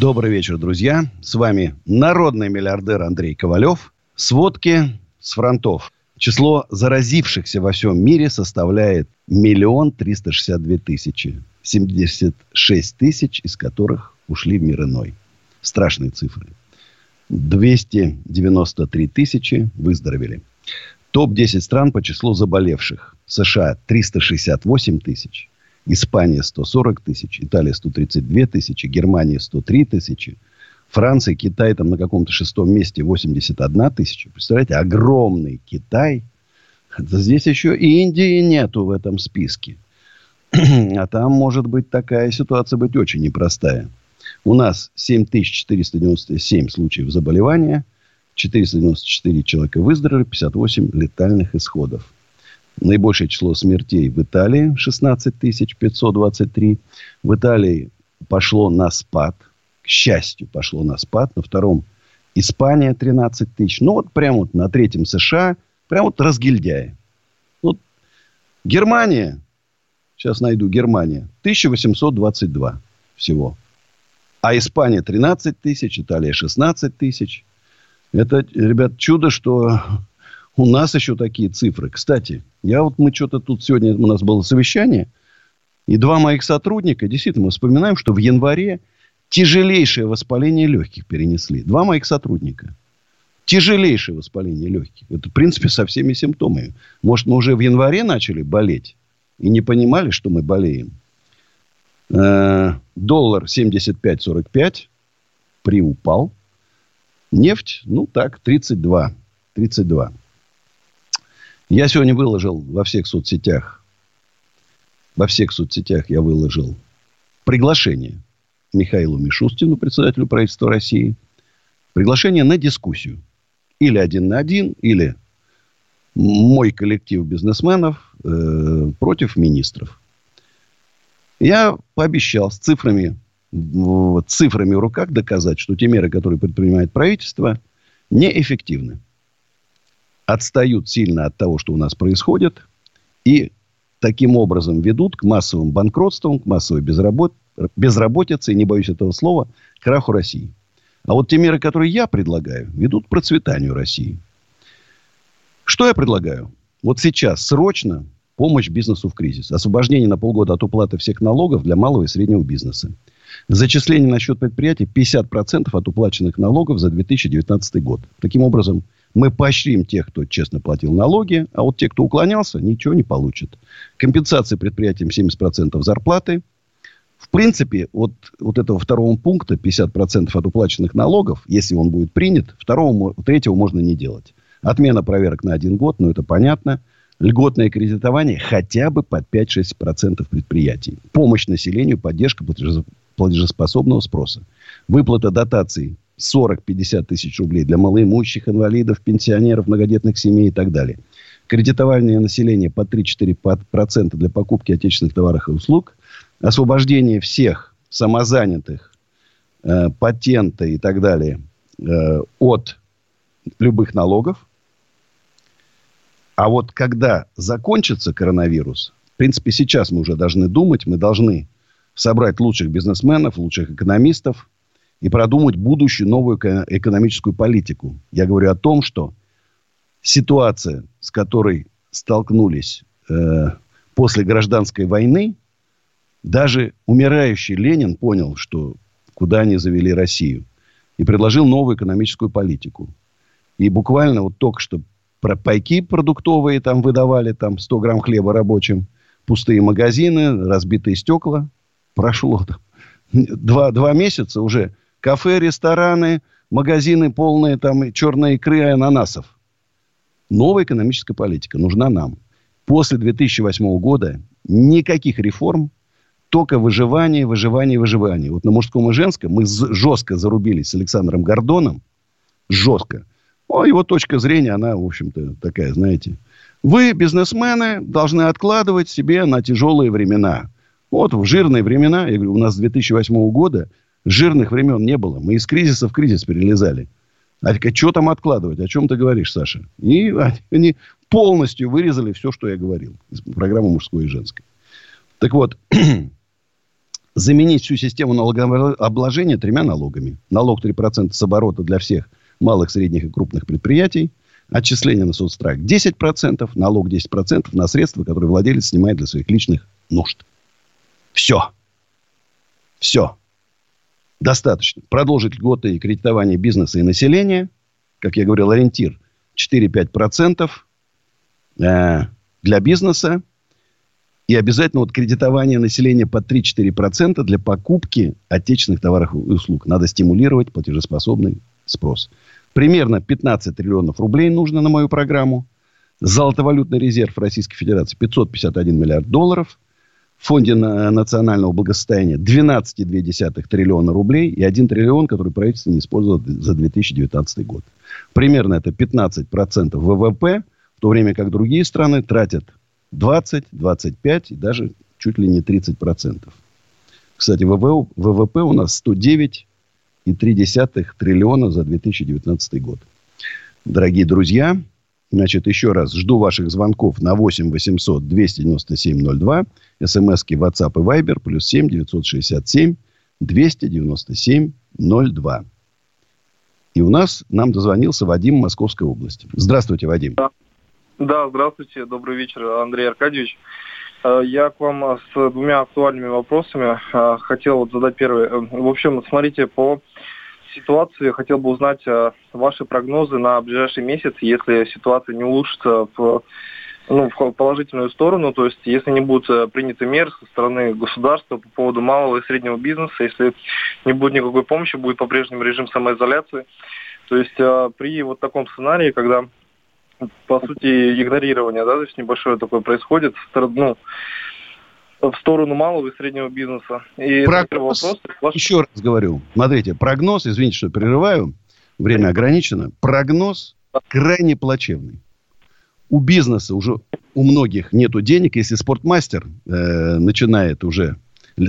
Добрый вечер, друзья. С вами народный миллиардер Андрей Ковалев. Сводки с фронтов. Число заразившихся во всем мире составляет миллион триста шестьдесят две тысячи. 76 тысяч, из которых ушли в мир иной. Страшные цифры. 293 тысячи выздоровели. Топ-10 стран по числу заболевших. США 368 тысяч. Испания 140 тысяч, Италия 132 тысячи, Германия 103 тысячи, Франция, Китай там на каком-то шестом месте 81 тысяча. Представляете, огромный Китай. Здесь еще и Индии нету в этом списке. А там может быть такая ситуация быть очень непростая. У нас 7497 случаев заболевания, 494 человека выздоровели, 58 летальных исходов. Наибольшее число смертей в Италии 16 523. В Италии пошло на спад. К счастью, пошло на спад. На втором Испания 13 тысяч. Ну, вот прямо вот на третьем США. Прямо вот разгильдяи. Вот Германия. Сейчас найду Германия. 1822 всего. А Испания 13 тысяч, Италия 16 тысяч. Это, ребят, чудо, что у нас еще такие цифры. Кстати, я вот мы что-то тут сегодня, у нас было совещание, и два моих сотрудника, действительно, мы вспоминаем, что в январе тяжелейшее воспаление легких перенесли. Два моих сотрудника. Тяжелейшее воспаление легких. Это, в принципе, со всеми симптомами. Может, мы уже в январе начали болеть и не понимали, что мы болеем. Э, доллар 75-45 приупал. Нефть, ну так, 32. 32. Я сегодня выложил во всех соцсетях, во всех соцсетях я выложил приглашение Михаилу Мишустину, председателю правительства России, приглашение на дискуссию. Или один на один, или мой коллектив бизнесменов э, против министров. Я пообещал с цифрами, цифрами в руках доказать, что те меры, которые предпринимает правительство, неэффективны отстают сильно от того, что у нас происходит, и таким образом ведут к массовым банкротствам, к массовой безработ... безработице, и не боюсь этого слова, краху России. А вот те меры, которые я предлагаю, ведут к процветанию России. Что я предлагаю? Вот сейчас срочно помощь бизнесу в кризис. Освобождение на полгода от уплаты всех налогов для малого и среднего бизнеса. Зачисление на счет предприятия 50% от уплаченных налогов за 2019 год. Таким образом, мы поощрим тех, кто честно платил налоги, а вот те, кто уклонялся, ничего не получат. Компенсация предприятиям 70% зарплаты. В принципе, от вот этого второго пункта, 50% от уплаченных налогов, если он будет принят, второго, третьего можно не делать. Отмена проверок на один год, ну это понятно. Льготное кредитование хотя бы под 5-6% предприятий. Помощь населению, поддержка платежеспособного спроса. Выплата дотаций 40-50 тысяч рублей для малоимущих, инвалидов, пенсионеров, многодетных семей и так далее. Кредитование населения по 3-4% для покупки отечественных товаров и услуг. Освобождение всех самозанятых, э, патента и так далее э, от любых налогов. А вот когда закончится коронавирус, в принципе, сейчас мы уже должны думать, мы должны собрать лучших бизнесменов, лучших экономистов, и продумать будущую новую экономическую политику. Я говорю о том, что ситуация, с которой столкнулись э, после гражданской войны, даже умирающий Ленин понял, что куда они завели Россию. И предложил новую экономическую политику. И буквально вот только что про пайки продуктовые там выдавали, там 100 грамм хлеба рабочим, пустые магазины, разбитые стекла. Прошло там два, два месяца уже Кафе, рестораны, магазины полные там черной икры и ананасов. Новая экономическая политика нужна нам. После 2008 года никаких реформ, только выживание, выживание, выживание. Вот на мужском и женском мы жестко зарубились с Александром Гордоном. Жестко. Ну, его точка зрения, она, в общем-то, такая, знаете. Вы, бизнесмены, должны откладывать себе на тяжелые времена. Вот в жирные времена, я говорю, у нас с 2008 года жирных времен не было. Мы из кризиса в кризис перелезали. А что там откладывать? О чем ты говоришь, Саша? И они полностью вырезали все, что я говорил. Из программы мужской и женской. Так вот, заменить всю систему налогообложения тремя налогами. Налог 3% с оборота для всех малых, средних и крупных предприятий. Отчисление на соцстрах 10%. Налог 10% на средства, которые владелец снимает для своих личных нужд. Все. Все. Достаточно. Продолжить льготы кредитование бизнеса и населения. Как я говорил, ориентир 4-5% э, для бизнеса. И обязательно вот кредитование населения под 3-4% для покупки отечественных товаров и услуг. Надо стимулировать платежеспособный спрос. Примерно 15 триллионов рублей нужно на мою программу. Золотовалютный резерв Российской Федерации 551 миллиард долларов. В фонде национального благосостояния 12,2 триллиона рублей и 1 триллион, который правительство не использовало за 2019 год. Примерно это 15% ВВП, в то время как другие страны тратят 20, 25 и даже чуть ли не 30%. Кстати, ВВП у нас 109,3 триллиона за 2019 год. Дорогие друзья, значит, еще раз жду ваших звонков на 8 800 297 02, смски WhatsApp и Viber, плюс 7 967 297 02. И у нас нам дозвонился Вадим Московской области. Здравствуйте, Вадим. Да. Да, здравствуйте, добрый вечер, Андрей Аркадьевич. Э, я к вам э, с двумя актуальными вопросами э, хотел задать первый. В общем, смотрите, по ситуации хотел бы узнать ваши прогнозы на ближайший месяц, если ситуация не улучшится в, ну, в положительную сторону, то есть если не будут приняты меры со стороны государства по поводу малого и среднего бизнеса, если не будет никакой помощи, будет по-прежнему режим самоизоляции. То есть при вот таком сценарии, когда по сути, игнорирование, да, то есть небольшое такое происходит, ну, в сторону малого и среднего бизнеса. И прогноз, вопрос, ваш... еще раз говорю, смотрите, прогноз, извините, что прерываю, время ограничено, прогноз крайне плачевный. У бизнеса уже у многих нету денег, если спортмастер э, начинает уже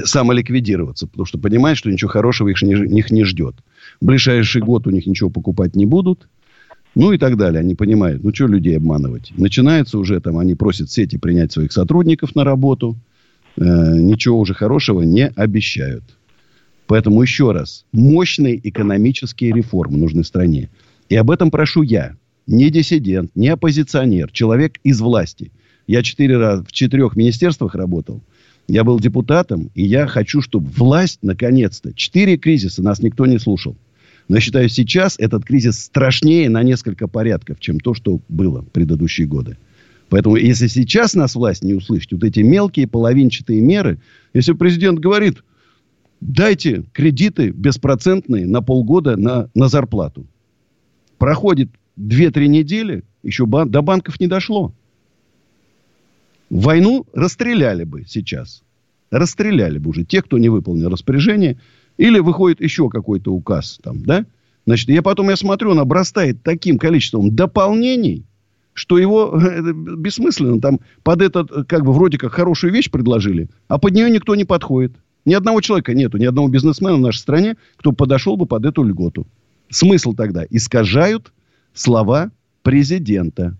самоликвидироваться, потому что понимает, что ничего хорошего их не, их не ждет. В ближайший год у них ничего покупать не будут. Ну и так далее. Они понимают, ну что людей обманывать. Начинается уже там, они просят сети принять своих сотрудников на работу. Э, ничего уже хорошего не обещают. Поэтому еще раз, мощные экономические реформы нужны стране. И об этом прошу я. Не диссидент, не оппозиционер, человек из власти. Я четыре раза в четырех министерствах работал. Я был депутатом, и я хочу, чтобы власть, наконец-то, четыре кризиса нас никто не слушал. Но я считаю, сейчас этот кризис страшнее на несколько порядков, чем то, что было в предыдущие годы. Поэтому, если сейчас нас власть не услышит, вот эти мелкие половинчатые меры, если президент говорит, дайте кредиты беспроцентные на полгода на, на зарплату. Проходит 2-3 недели, еще бан, до банков не дошло. Войну расстреляли бы сейчас. Расстреляли бы уже тех, кто не выполнил распоряжение – или выходит еще какой-то указ там, да? Значит, я потом, я смотрю, он обрастает таким количеством дополнений, что его бессмысленно. Там под этот, как бы, вроде как хорошую вещь предложили, а под нее никто не подходит. Ни одного человека нету, ни одного бизнесмена в нашей стране, кто подошел бы под эту льготу. Смысл тогда? Искажают слова президента.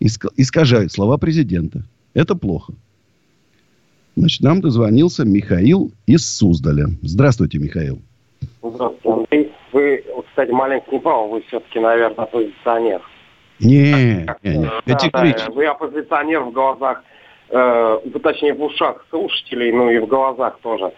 Искажают слова президента. Это плохо. Значит, нам дозвонился Михаил из Суздаля. Здравствуйте, Михаил. Здравствуйте. Вы, кстати, маленько не правы, вы все-таки, наверное, оппозиционер. Не, не, не. Да, да, вы оппозиционер в глазах, э, точнее в ушах слушателей, ну и в глазах тоже.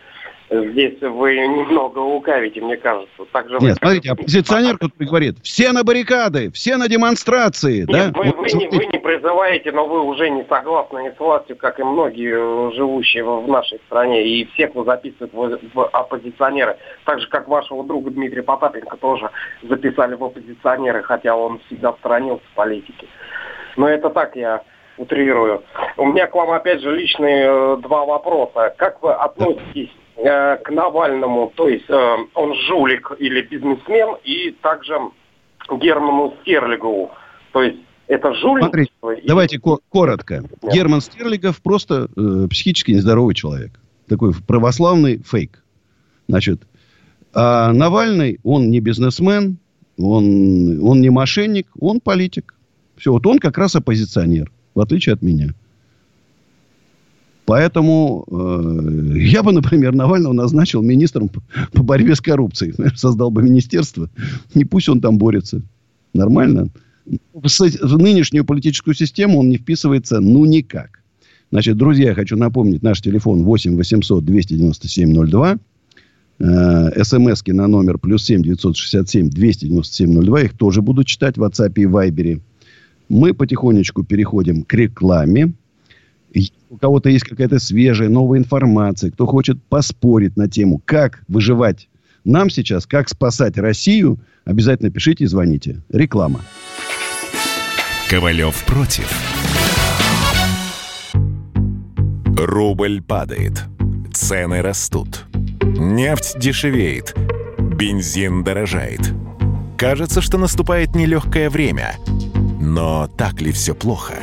Здесь вы немного лукавите, мне кажется. Так же Нет, вы... смотрите, оппозиционер, который говорит, все на баррикады, все на демонстрации. Нет, да? вы, вы, не, вы не призываете, но вы уже не согласны с властью, как и многие живущие в нашей стране. И всех кто записывают в, в оппозиционеры. Так же, как вашего друга Дмитрия Потапенко тоже записали в оппозиционеры, хотя он всегда сторонился политики. Но это так я утрирую. У меня к вам опять же личные э, два вопроса. Как вы относитесь э, к Навальному, то есть э, он жулик или бизнесмен, и также Герману Стерлигову. То есть это жульничество? Смотрите, и... давайте ко- коротко. Нет. Герман Стерлигов просто э, психически нездоровый человек. Такой православный фейк. Значит, а Навальный, он не бизнесмен, он, он не мошенник, он политик. Все, вот он как раз оппозиционер, в отличие от меня. Поэтому э, я бы, например, Навального назначил министром по, борьбе с коррупцией. Создал бы министерство. Не пусть он там борется. Нормально. В, в нынешнюю политическую систему он не вписывается ну никак. Значит, друзья, я хочу напомнить, наш телефон 8 800 297 02. Э, СМСки на номер плюс 7 967 297 02. Их тоже буду читать в WhatsApp и Viber. Мы потихонечку переходим к рекламе у кого-то есть какая-то свежая, новая информация, кто хочет поспорить на тему, как выживать нам сейчас, как спасать Россию, обязательно пишите и звоните. Реклама. Ковалев против. Рубль падает. Цены растут. Нефть дешевеет. Бензин дорожает. Кажется, что наступает нелегкое время. Но так ли все плохо?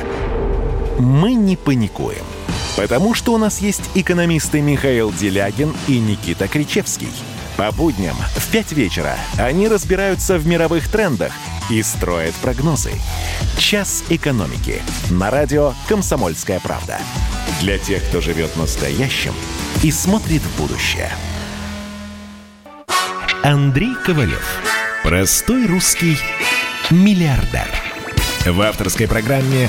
Мы не паникуем. Потому что у нас есть экономисты Михаил Делягин и Никита Кричевский. По будням в 5 вечера они разбираются в мировых трендах и строят прогнозы. «Час экономики» на радио «Комсомольская правда». Для тех, кто живет настоящим и смотрит в будущее. Андрей Ковалев. Простой русский миллиардер. В авторской программе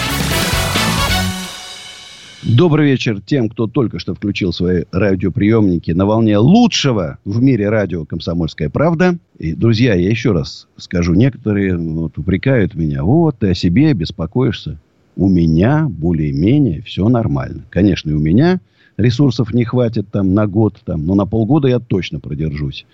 Добрый вечер тем, кто только что включил свои радиоприемники на волне лучшего в мире радио «Комсомольская правда». И, друзья, я еще раз скажу, некоторые вот, упрекают меня. Вот, ты о себе беспокоишься. У меня более-менее все нормально. Конечно, и у меня ресурсов не хватит там на год, там, но на полгода я точно продержусь.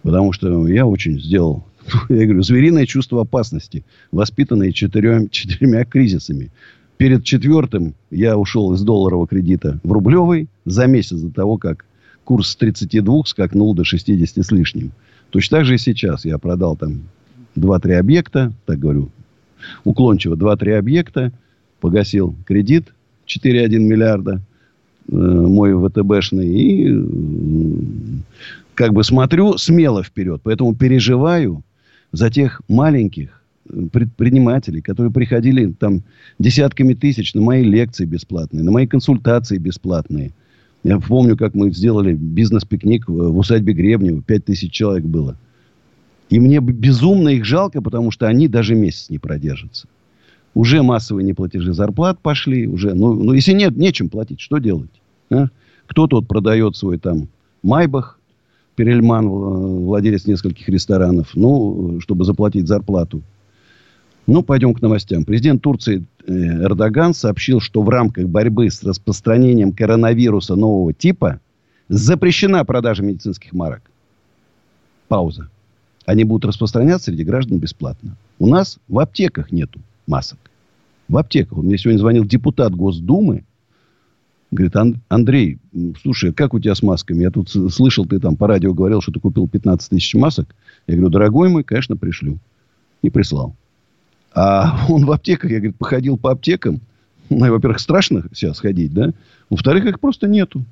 Потому что я очень сделал, я говорю, звериное чувство опасности, воспитанное четырем, четырьмя кризисами перед четвертым я ушел из долларового кредита в рублевый за месяц до того, как курс с 32 скакнул до 60 с лишним. Точно так же и сейчас. Я продал там 2-3 объекта, так говорю, уклончиво 2-3 объекта, погасил кредит 4,1 миллиарда, э, мой ВТБшный, и э, как бы смотрю смело вперед. Поэтому переживаю за тех маленьких, предпринимателей, которые приходили там десятками тысяч на мои лекции бесплатные, на мои консультации бесплатные. Я помню, как мы сделали бизнес-пикник в усадьбе Гребнева. Пять тысяч человек было. И мне безумно их жалко, потому что они даже месяц не продержатся. Уже массовые неплатежи зарплат пошли. Уже, ну, ну, если нет, нечем платить, что делать? А? Кто-то вот продает свой там Майбах, Перельман, владелец нескольких ресторанов, ну, чтобы заплатить зарплату. Ну, пойдем к новостям. Президент Турции э, Эрдоган сообщил, что в рамках борьбы с распространением коронавируса нового типа запрещена продажа медицинских марок. Пауза. Они будут распространяться среди граждан бесплатно. У нас в аптеках нету масок. В аптеках. Мне сегодня звонил депутат Госдумы. Говорит, Андрей, слушай, как у тебя с масками? Я тут слышал, ты там по радио говорил, что ты купил 15 тысяч масок. Я говорю, дорогой мой, конечно, пришлю. И прислал. А он в аптеках, я, говорит, походил по аптекам. Ну, во-первых, страшно сейчас ходить, да? Во-вторых, их просто нету.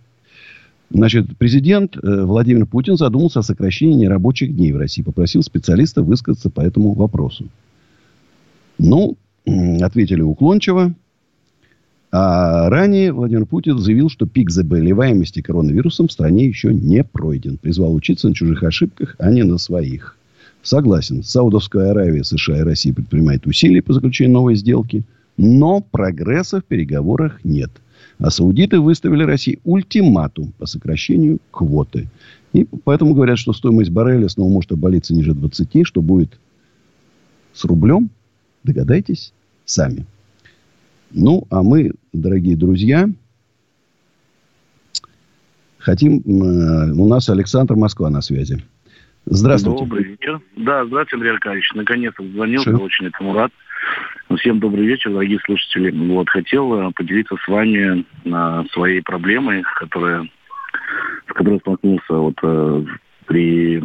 Значит, президент э, Владимир Путин задумался о сокращении нерабочих дней в России. Попросил специалиста высказаться по этому вопросу. Ну, ответили уклончиво. А ранее Владимир Путин заявил, что пик заболеваемости коронавирусом в стране еще не пройден. Призвал учиться на чужих ошибках, а не на своих. Согласен. Саудовская Аравия, США и Россия предпринимают усилия по заключению новой сделки. Но прогресса в переговорах нет. А саудиты выставили России ультиматум по сокращению квоты. И поэтому говорят, что стоимость барреля снова может обвалиться ниже 20. Что будет с рублем, догадайтесь сами. Ну, а мы, дорогие друзья, Хотим... Э, у нас Александр Москва на связи. Здравствуйте. Добрый вечер. Да, здравствуйте, Андрей Аркадьевич. Наконец-то звонил, очень этому рад. Всем добрый вечер, дорогие слушатели. Вот, хотел э, поделиться с вами э, своей проблемой, которая, с которой столкнулся вот, э, при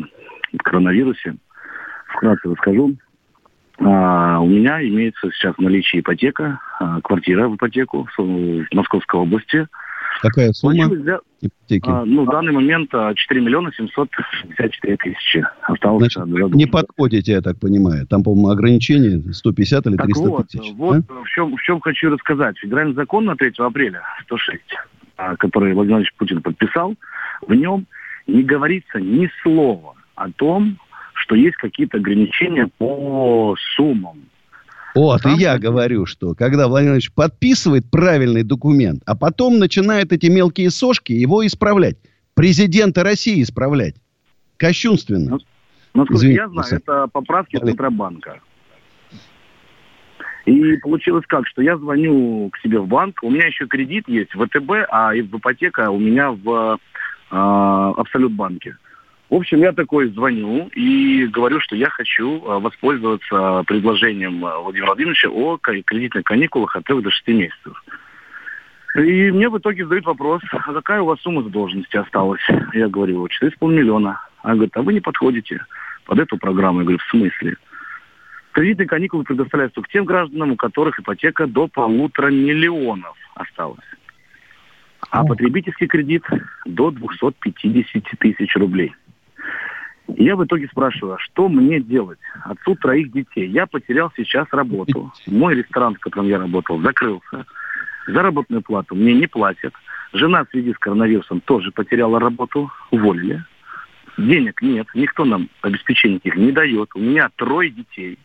коронавирусе. Вкратце расскажу. А, у меня имеется сейчас в наличии ипотека, а, квартира в ипотеку в Московской области – Какая сумма ипотеки? А, ну, в данный момент 4 а, миллиона 754 тысячи. Осталось Значит, не подходите, я так понимаю. Там, по-моему, ограничение 150 или 300 так вот, тысяч. Вот да? в, чем, в чем хочу рассказать. Федеральный закон на 3 апреля 106, а, который Владимир Владимирович Путин подписал, в нем не говорится ни слова о том, что есть какие-то ограничения по суммам. Вот, и я говорю, что когда Владимир Владимирович подписывает правильный документ, а потом начинает эти мелкие сошки его исправлять. Президента России исправлять. Кощунственно. Ну, насколько Извините, я знаю, это поправки Далее. Центробанка. И получилось как, что я звоню к себе в банк, у меня еще кредит есть в ВТБ, а в ипотека у меня в э, Абсолют банке. В общем, я такой звоню и говорю, что я хочу а, воспользоваться предложением а, Владимира Владимировича о кредитных каникулах от 3 до 6 месяцев. И мне в итоге задают вопрос, а какая у вас сумма задолженности осталась? Я говорю, 4,5 миллиона. Она говорит, а вы не подходите под эту программу. Я говорю, в смысле? Кредитные каникулы предоставляются к тем гражданам, у которых ипотека до полутора миллионов осталась. А потребительский кредит до 250 тысяч рублей. Я в итоге спрашиваю, а что мне делать? Отцу троих детей. Я потерял сейчас работу. Мой ресторан, в котором я работал, закрылся. Заработную плату мне не платят. Жена в связи с коронавирусом тоже потеряла работу, уволили. Денег нет, никто нам обеспечений их не дает. У меня трое детей.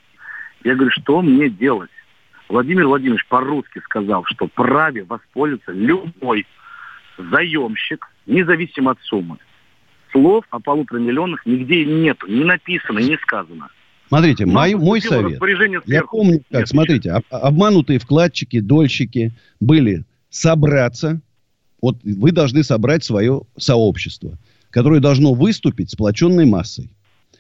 Я говорю, что мне делать? Владимир Владимирович по-русски сказал, что праве воспользоваться любой заемщик, независимо от суммы слов о полутора миллионах нигде нету, не написано, не сказано. Смотрите, мой, мой совет. Я помню, как, Нет, смотрите, об, обманутые вкладчики, дольщики были собраться. Вот вы должны собрать свое сообщество, которое должно выступить сплоченной массой.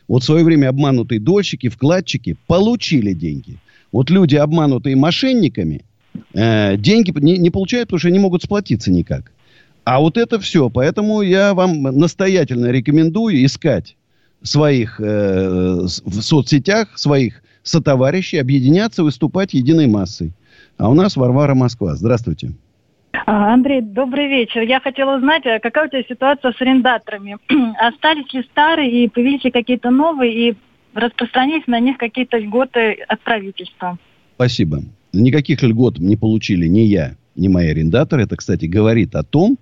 Вот в свое время обманутые дольщики, вкладчики получили деньги. Вот люди, обманутые мошенниками, э, деньги не, не получают, потому что они могут сплотиться никак. А вот это все. Поэтому я вам настоятельно рекомендую искать своих э, в соцсетях, своих сотоварищей, объединяться, выступать единой массой. А у нас Варвара Москва. Здравствуйте. А, Андрей, добрый вечер. Я хотела узнать, а какая у тебя ситуация с арендаторами? Остались ли старые и появились ли какие-то новые и распространились на них какие-то льготы от правительства? Спасибо. Никаких льгот не получили ни я, ни мои арендаторы. Это, кстати, говорит о том,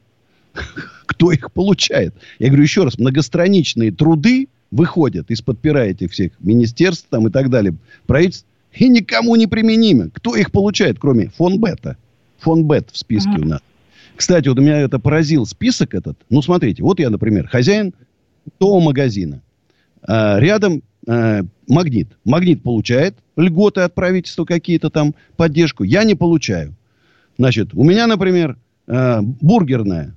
кто их получает. Я говорю еще раз, многостраничные труды выходят из-под пера этих всех министерств там и так далее, правительств, и никому не применимы. Кто их получает, кроме фон Бета? Фон Бет в списке uh-huh. у нас. Кстати, вот у меня это поразил список этот. Ну, смотрите, вот я, например, хозяин того магазина. А, рядом а, магнит. Магнит получает льготы от правительства какие-то там, поддержку. Я не получаю. Значит, у меня, например, а, бургерная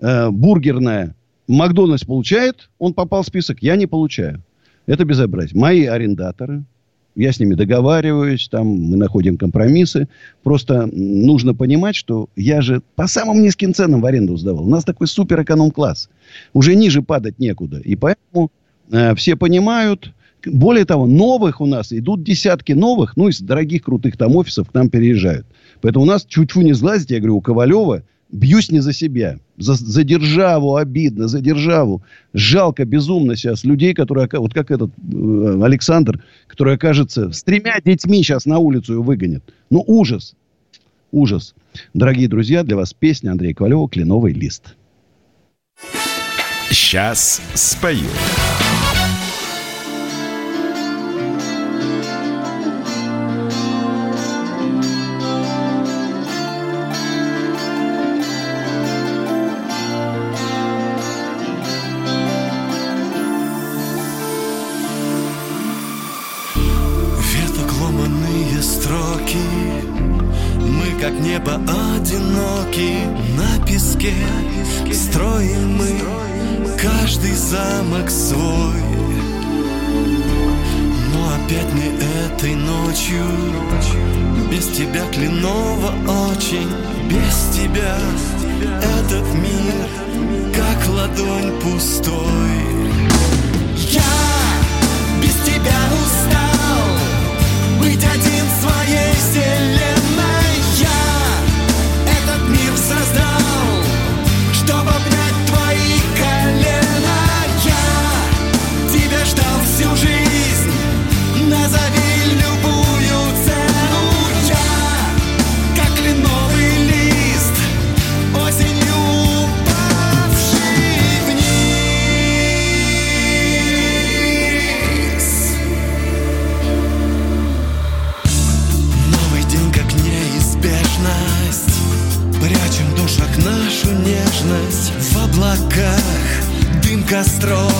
э, бургерная Макдональдс получает, он попал в список, я не получаю. Это безобразие. Мои арендаторы, я с ними договариваюсь, там мы находим компромиссы. Просто нужно понимать, что я же по самым низким ценам в аренду сдавал. У нас такой супер эконом-класс. Уже ниже падать некуда. И поэтому э, все понимают. Более того, новых у нас идут десятки новых, ну, из дорогих крутых там офисов к нам переезжают. Поэтому у нас чуть-чуть не сглазить, я говорю, у Ковалева бьюсь не за себя. За, за державу обидно, за державу. Жалко безумно сейчас людей, которые, вот как этот э, Александр, который окажется с тремя детьми сейчас на улицу и выгонят. Ну, ужас. Ужас. Дорогие друзья, для вас песня Андрея Ковалева «Кленовый лист». Сейчас спою. Как небо одиноки. На песке Строим мы каждый замок свой. Но опять не этой ночью Без тебя кленово очень Без тебя этот мир как ладонь пустой. Я без тебя устал Быть один в своей вселенной облаках дым костров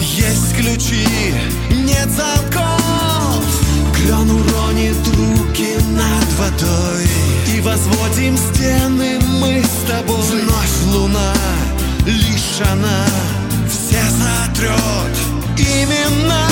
Есть ключи, нет замков. Клен уронит руки над водой И возводим стены мы с тобой. Вновь луна, лишь она Все сотрет имена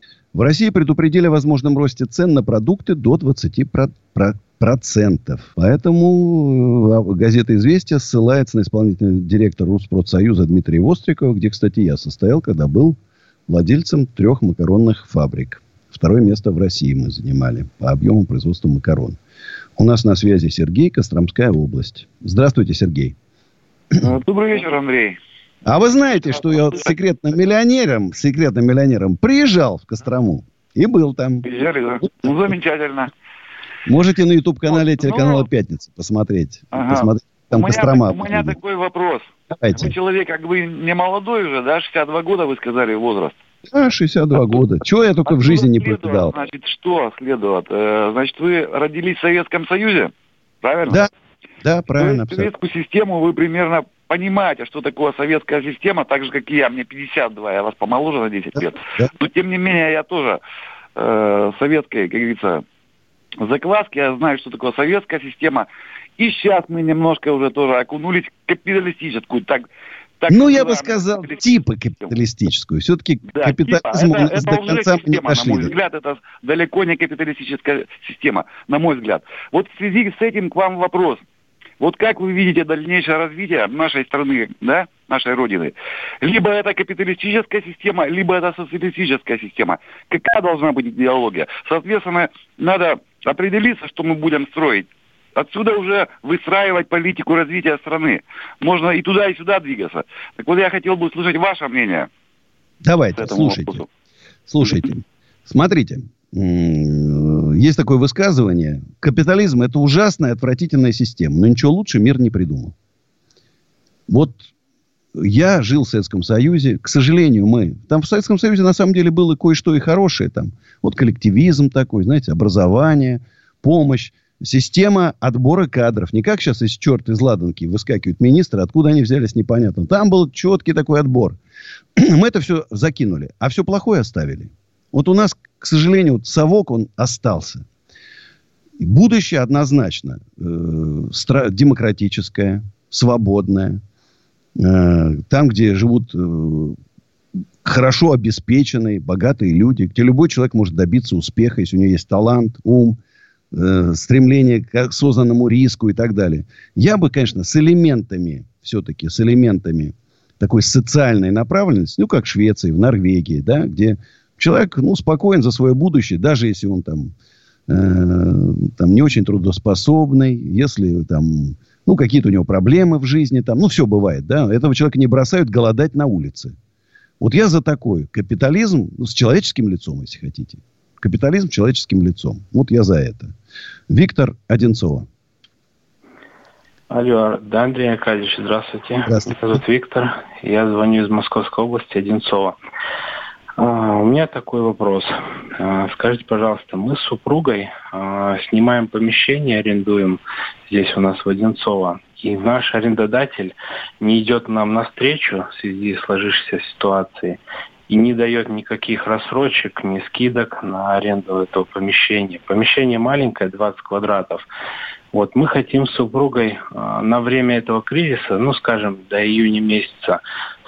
В России предупредили о возможном росте цен на продукты до 20%. про- про- процентов. Поэтому э, газета «Известия» ссылается на исполнительного директора Руспродсоюза Дмитрия Вострикова, где, кстати, я состоял, когда был владельцем трех макаронных фабрик. Второе место в России мы занимали по объему производства макарон. У нас на связи Сергей, Костромская область. Здравствуйте, Сергей. Добрый вечер, Андрей. А вы знаете, что я секретным миллионером, секретным миллионером приезжал в Кострому и был там. Приезжали, да? Ну, замечательно. Можете на YouTube-канале Вот, телеканала ну, «Пятница» посмотреть. Ага. посмотреть. Там у меня, Кострома. у меня такой вопрос. Давайте. Вы человек как бы не молодой уже, да? 62 года вы сказали возраст. А, 62 года. Чего я только в Отсюда жизни не повидал. Значит, что следует? Э, Значит, вы родились в Советском Союзе, правильно? Да, да, То правильно. есть абсолютно. советскую систему вы примерно понимаете, что такое советская система, так же, как и я. Мне 52, я вас помоложе на 10 лет. Но, тем не менее, я тоже э, советской, как говорится, закваски, я знаю, что такое советская система. И сейчас мы немножко уже тоже окунулись в капиталистическую, так, так ну, я бы сказал, типа капиталистическую. Все-таки да, капитализм типа, это, это до уже конца мы не система, на дошли. мой взгляд, это далеко не капиталистическая система, на мой взгляд. Вот в связи с этим к вам вопрос. Вот как вы видите дальнейшее развитие нашей страны, да, нашей Родины? Либо это капиталистическая система, либо это социалистическая система. Какая должна быть идеология? Соответственно, надо определиться, что мы будем строить. Отсюда уже выстраивать политику развития страны. Можно и туда, и сюда двигаться. Так вот я хотел бы услышать ваше мнение. Давайте, слушайте. вопросу. Слушайте. Смотрите. Есть такое высказывание. Капитализм – это ужасная, отвратительная система. Но ничего лучше мир не придумал. Вот я жил в Советском Союзе. К сожалению, мы... Там в Советском Союзе на самом деле было кое-что и хорошее. Там вот коллективизм такой, знаете, образование, помощь. Система отбора кадров. Не как сейчас из черт из ладанки выскакивают министры, откуда они взялись, непонятно. Там был четкий такой отбор. Мы это все закинули, а все плохое оставили. Вот у нас, к сожалению, вот совок, он остался. Будущее однозначно э, демократическое, свободное. Э, там, где живут э, хорошо обеспеченные, богатые люди, где любой человек может добиться успеха, если у него есть талант, ум, э, стремление к осознанному риску и так далее. Я бы, конечно, с элементами, все-таки с элементами такой социальной направленности, ну, как в Швеции, в Норвегии, да, где человек, ну, спокоен за свое будущее, даже если он там, э, там не очень трудоспособный, если там, ну, какие-то у него проблемы в жизни, там, ну, все бывает, да, этого человека не бросают голодать на улице. Вот я за такой капитализм ну, с человеческим лицом, если хотите. Капитализм с человеческим лицом. Вот я за это. Виктор Одинцова. Алло, да, Андрей Аркадьевич, здравствуйте. Здравствуйте. Меня зовут Виктор. Я звоню из Московской области, Одинцова. А, у меня такой вопрос. А, скажите, пожалуйста, мы с супругой а, снимаем помещение, арендуем здесь у нас в Одинцово. И наш арендодатель не идет нам навстречу в связи с сложившейся ситуацией и не дает никаких рассрочек, ни скидок на аренду этого помещения. Помещение маленькое, 20 квадратов. Вот мы хотим с супругой на время этого кризиса, ну, скажем, до июня месяца,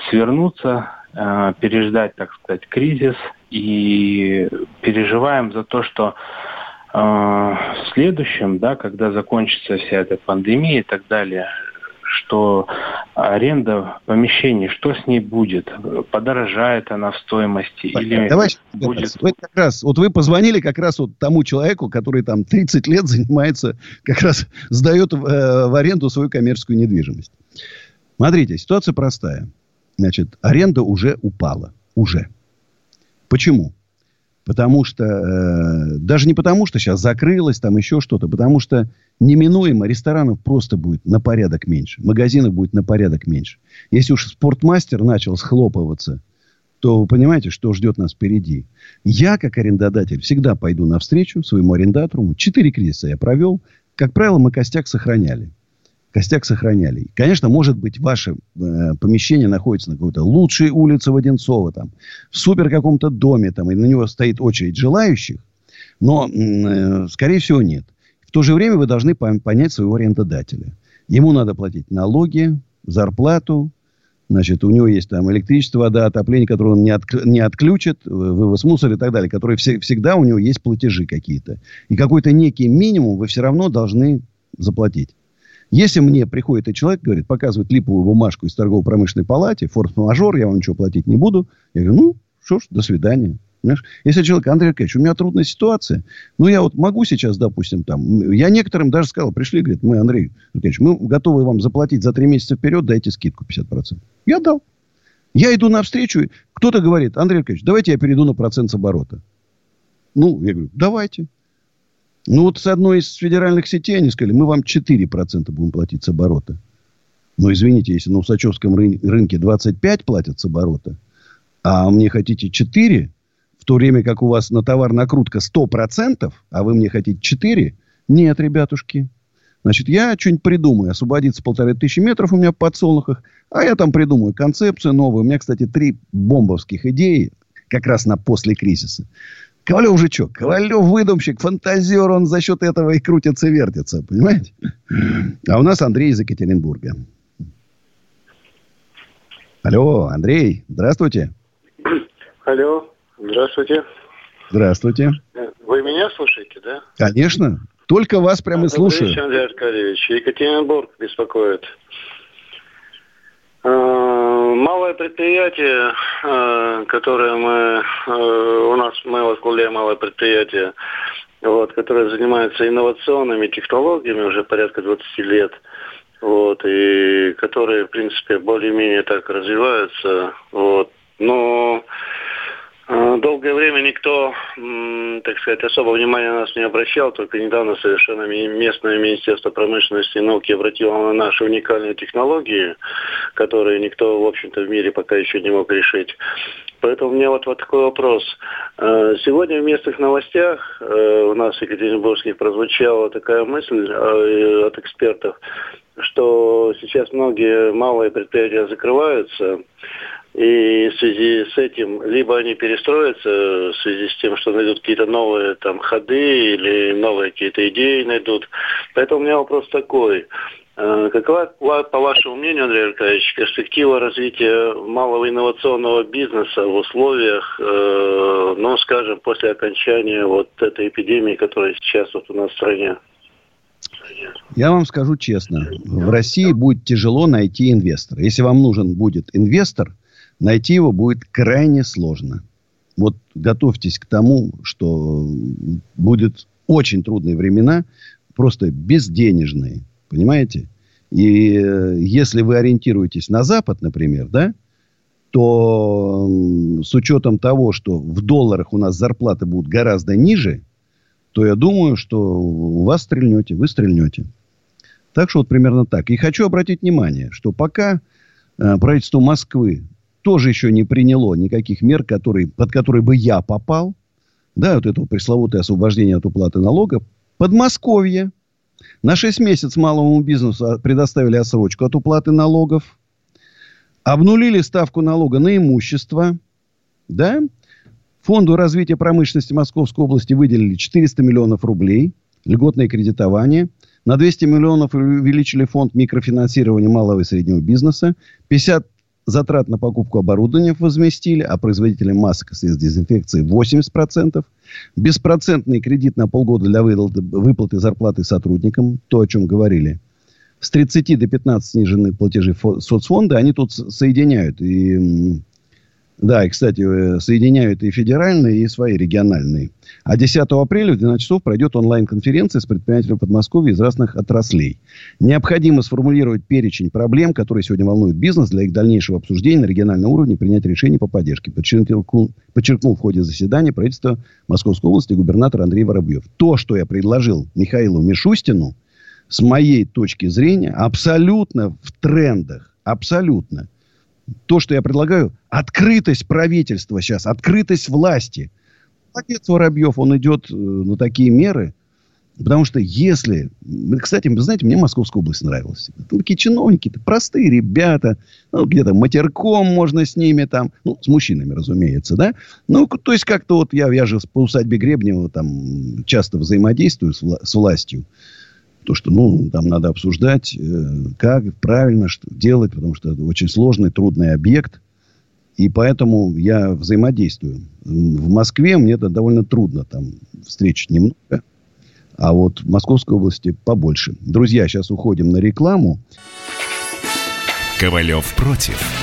свернуться, э, переждать, так сказать, кризис и переживаем за то, что э, в следующем, да, когда закончится вся эта пандемия и так далее, что аренда помещений, что с ней будет? Подорожает она в стоимости или Товарищ будет... Вы как раз, вот вы позвонили как раз вот тому человеку, который там 30 лет занимается, как раз сдает э, в аренду свою коммерческую недвижимость. Смотрите, ситуация простая. Значит, аренда уже упала. Уже. Почему? Потому что, э, даже не потому, что сейчас закрылось, там еще что-то, потому что неминуемо ресторанов просто будет на порядок меньше. Магазинов будет на порядок меньше. Если уж спортмастер начал схлопываться, то вы понимаете, что ждет нас впереди. Я, как арендодатель, всегда пойду навстречу своему арендатору. Четыре кризиса я провел. Как правило, мы костяк сохраняли. Костяк сохраняли. Конечно, может быть, ваше э, помещение находится на какой-то лучшей улице в Одинцово, там, в супер каком-то доме, там, и на него стоит очередь желающих. Но, э, скорее всего, нет. В то же время вы должны пон- понять своего арендодателя. Ему надо платить налоги, зарплату, Значит, у него есть там электричество, вода, отопление, которое он не, отк- не отключит, э, вывоз мусора и так далее, которые все- всегда у него есть платежи какие-то. И какой-то некий минимум вы все равно должны заплатить. Если мне приходит и человек, говорит, показывает липовую бумажку из торгово-промышленной палате, форс-мажор, я вам ничего платить не буду. Я говорю, ну, что ж, до свидания. Понимаешь? Если человек, Андрей Аркадьевич, у меня трудная ситуация, ну, я вот могу сейчас, допустим, там, я некоторым даже сказал, пришли, говорит, мы, Андрей Аркадьевич, мы готовы вам заплатить за три месяца вперед, дайте скидку 50%. Я дал. Я иду навстречу, кто-то говорит, Андрей Аркадьевич, давайте я перейду на процент с оборота. Ну, я говорю, давайте. Ну, вот с одной из федеральных сетей они сказали, мы вам 4% будем платить с оборота. Но, извините, если на Усачевском ры- рынке 25 платят с оборота, а мне хотите 4, в то время как у вас на товар накрутка 100%, а вы мне хотите 4, нет, ребятушки. Значит, я что-нибудь придумаю. Освободиться полторы тысячи метров у меня в подсолнухах. А я там придумаю концепцию новую. У меня, кстати, три бомбовских идеи. Как раз на после кризиса. Ковалев уже что? Ковалев выдумщик, фантазер, он за счет этого и крутится, вертится, понимаете? А у нас Андрей из Екатеринбурга. Алло, Андрей, здравствуйте. Алло, здравствуйте. Здравствуйте. Вы меня слушаете, да? Конечно. Только вас прямо и слушаю. вечер, Андрей Аркадьевич. Екатеринбург беспокоит. Э, Малое предприятие, э, которое мы, э, у нас, мы возглавляем малое предприятие, вот, которое занимается инновационными технологиями уже порядка 20 лет, вот, и которые, в принципе, более-менее так развиваются, вот, но Долгое время никто, так сказать, особо внимания на нас не обращал, только недавно совершенно местное Министерство промышленности и науки обратило на наши уникальные технологии, которые никто, в общем-то, в мире пока еще не мог решить. Поэтому у меня вот, вот такой вопрос. Э, Сегодня в местных новостях э, у нас в Екатеринбургских прозвучала такая мысль э, от экспертов, что сейчас многие малые предприятия закрываются, и в связи с этим либо они перестроятся в связи с тем, что найдут какие-то новые там ходы или новые какие-то идеи найдут. Поэтому у меня вопрос такой. Э, Какова, ва- по вашему мнению, Андрей Аркадьевич, перспектива развития малого инновационного бизнеса в условиях, э, ну, скажем, после окончания вот этой эпидемии, которая сейчас вот у нас в стране? Я вам скажу честно. В России будет тяжело найти инвестора. Если вам нужен будет инвестор, найти его будет крайне сложно. Вот готовьтесь к тому, что будет очень трудные времена, просто безденежные. Понимаете? И э, если вы ориентируетесь на Запад, например, да, то с учетом того, что в долларах у нас зарплаты будут гораздо ниже, то я думаю, что у вас стрельнете, вы стрельнете. Так что вот примерно так. И хочу обратить внимание, что пока э, правительство Москвы тоже еще не приняло никаких мер, которые, под которые бы я попал, да, вот это пресловутое освобождение от уплаты налогов, Подмосковье. На 6 месяцев малому бизнесу предоставили отсрочку от уплаты налогов, обнулили ставку налога на имущество, да, Фонду развития промышленности Московской области выделили 400 миллионов рублей, льготное кредитование. На 200 миллионов увеличили фонд микрофинансирования малого и среднего бизнеса. 50 затрат на покупку оборудования возместили, а производителям масок и средств дезинфекции 80%. Беспроцентный кредит на полгода для выплаты, выплаты зарплаты сотрудникам, то, о чем говорили. С 30 до 15 снижены платежи фо- соцфонда, они тут соединяют и да, и, кстати, э, соединяют и федеральные, и свои региональные. А 10 апреля в 12 часов пройдет онлайн-конференция с предпринимателями Подмосковья из разных отраслей. Необходимо сформулировать перечень проблем, которые сегодня волнуют бизнес, для их дальнейшего обсуждения на региональном уровне принять решение по поддержке. Подчеркнул, подчеркнул в ходе заседания правительства Московской области губернатор Андрей Воробьев. То, что я предложил Михаилу Мишустину, с моей точки зрения, абсолютно в трендах. Абсолютно то, что я предлагаю, открытость правительства сейчас, открытость власти. Молодец Воробьев, он идет э, на такие меры. Потому что если... Кстати, вы знаете, мне Московская область нравилась. Там такие чиновники, простые ребята. Ну, где-то матерком можно с ними там. Ну, с мужчинами, разумеется, да? Ну, то есть, как-то вот я, я же по усадьбе Гребнева там часто взаимодействую с, вла- с властью. То, что, ну, там надо обсуждать, э, как правильно что делать, потому что это очень сложный, трудный объект. И поэтому я взаимодействую. В Москве мне это довольно трудно. Там встреч немного. А вот в Московской области побольше. Друзья, сейчас уходим на рекламу. Ковалев против.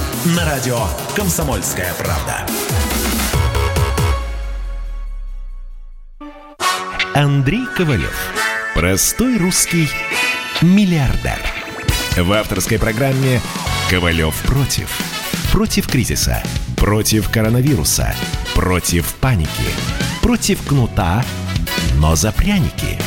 На радио «Комсомольская правда». Андрей Ковалев. Простой русский миллиардер. В авторской программе «Ковалев против». Против кризиса. Против коронавируса. Против паники. Против кнута, но за пряники.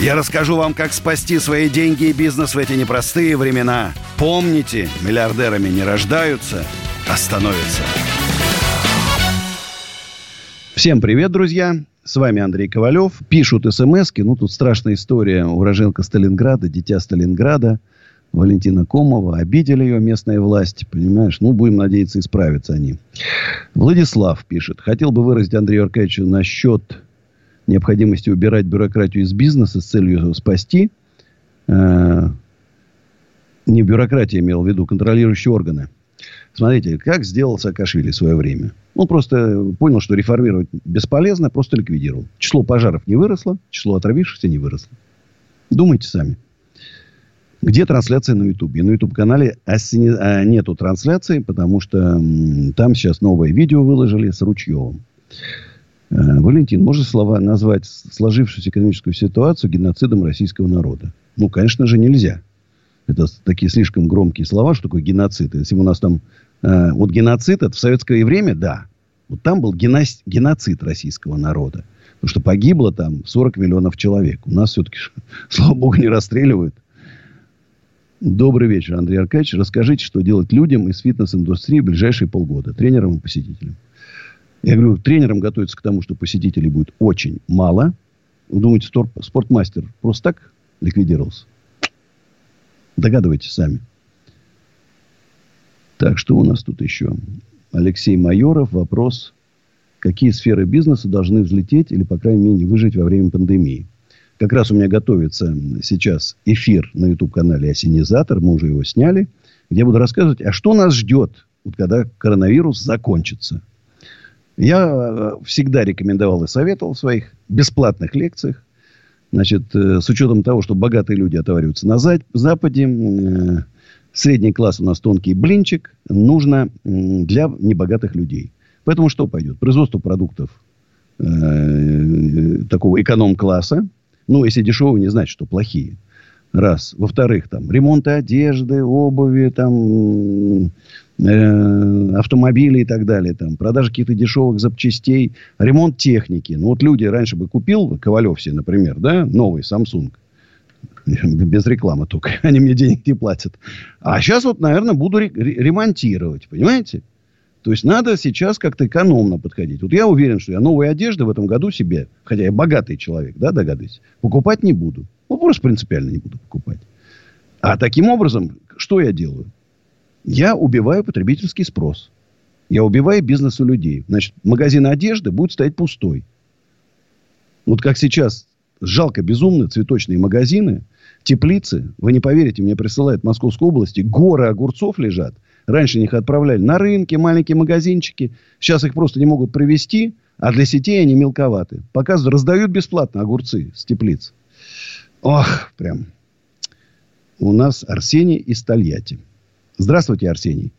Я расскажу вам, как спасти свои деньги и бизнес в эти непростые времена. Помните, миллиардерами не рождаются, а становятся. Всем привет, друзья. С вами Андрей Ковалев. Пишут смс Ну, тут страшная история. Уроженка Сталинграда, дитя Сталинграда. Валентина Комова. Обидели ее местная власть. Понимаешь? Ну, будем надеяться, исправятся они. Владислав пишет. Хотел бы выразить Андрею Аркадьевичу насчет необходимости убирать бюрократию из бизнеса с целью спасти. Э, не бюрократия имел в виду, контролирующие органы. Смотрите, как сделал Саакашвили в свое время. Он просто понял, что реформировать бесполезно, просто ликвидировал. Число пожаров не выросло, число отравившихся не выросло. Думайте сами. Где трансляция на Ютубе? На Ютуб-канале а, нету трансляции, потому что там сейчас новое видео выложили с Ручьевым. Э, Валентин, можно слова назвать сложившуюся экономическую ситуацию геноцидом российского народа? Ну, конечно же, нельзя. Это такие слишком громкие слова, что такое геноцид. Если у нас там... Э, вот геноцид, это в советское время, да. Вот там был геноцид, геноцид российского народа. Потому что погибло там 40 миллионов человек. У нас все-таки, слава богу, не расстреливают. Добрый вечер, Андрей Аркадьевич. Расскажите, что делать людям из фитнес-индустрии в ближайшие полгода, тренерам и посетителям. Я говорю, тренерам готовиться к тому, что посетителей будет очень мало. Вы думаете, спортмастер просто так ликвидировался? Догадывайтесь сами. Так, что у нас тут еще? Алексей Майоров. Вопрос. Какие сферы бизнеса должны взлететь или, по крайней мере, выжить во время пандемии? Как раз у меня готовится сейчас эфир на YouTube-канале «Осенизатор». Мы уже его сняли. Где я буду рассказывать, а что нас ждет, вот когда коронавирус закончится. Я э, всегда рекомендовал и советовал в своих бесплатных лекциях. Значит, э, с учетом того, что богатые люди отовариваются на Западе, э, средний класс у нас тонкий блинчик, нужно для небогатых людей. Поэтому что пойдет? Производство продуктов такого эконом-класса. Ну, если дешевые, не значит, что плохие. Раз. Во-вторых, там, ремонты одежды, обуви, там, э, автомобилей и так далее, там, продажа каких-то дешевых запчастей, ремонт техники. Ну, вот люди раньше бы купил, Ковалев себе, например, да, новый Samsung, без рекламы только, они мне денег не платят. А сейчас вот, наверное, буду ремонтировать, понимаете? То есть надо сейчас как-то экономно подходить. Вот я уверен, что я новые одежды в этом году себе, хотя я богатый человек, да, догадываюсь, покупать не буду. Ну, просто принципиально не буду покупать. А таким образом, что я делаю? Я убиваю потребительский спрос. Я убиваю бизнес у людей. Значит, магазин одежды будет стоять пустой. Вот как сейчас жалко безумно цветочные магазины, теплицы. Вы не поверите, мне присылают в Московской области горы огурцов лежат. Раньше их отправляли на рынки, маленькие магазинчики. Сейчас их просто не могут привезти, а для сетей они мелковаты. Показывают, раздают бесплатно огурцы с теплиц. Ох, прям. У нас Арсений из Тольятти. Здравствуйте, Арсений.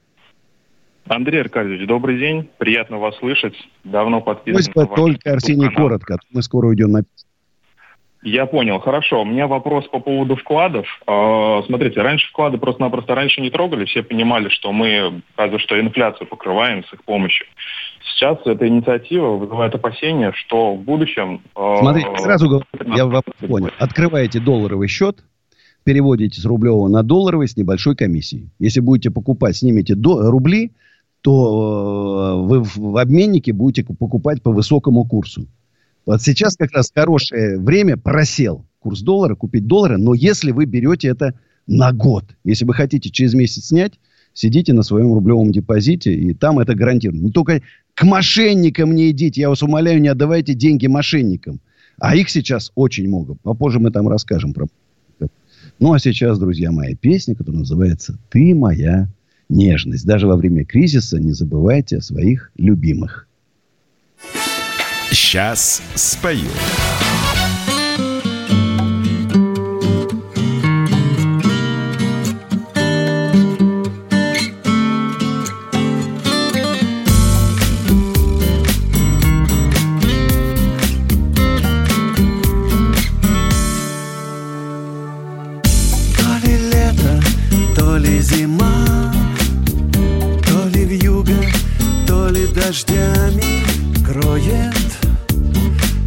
Андрей Аркадьевич, добрый день. Приятно вас слышать. Давно подписан. Просьба только, Арсений, коротко. Мы скоро уйдем на я понял, хорошо. У меня вопрос по поводу вкладов. А, смотрите, раньше вклады просто-напросто раньше не трогали, все понимали, что мы разве что инфляцию покрываем с их помощью. Сейчас эта инициатива вызывает опасения, что в будущем... А, Смотрите, сразу говорю, я вас понял. Открываете долларовый счет, переводите с рублевого на долларовый с небольшой комиссией. Если будете покупать, снимете до, рубли, то э, вы в обменнике будете покупать по высокому курсу. Вот сейчас как раз хорошее время просел курс доллара, купить доллары, но если вы берете это на год, если вы хотите через месяц снять, сидите на своем рублевом депозите, и там это гарантировано. Не только к мошенникам не идите, я вас умоляю, не отдавайте деньги мошенникам. А их сейчас очень много. Попозже мы там расскажем про... Ну, а сейчас, друзья мои, песня, которая называется «Ты моя нежность». Даже во время кризиса не забывайте о своих любимых. Сейчас спою. ли зима, то ли в юга, то ли дождями кроет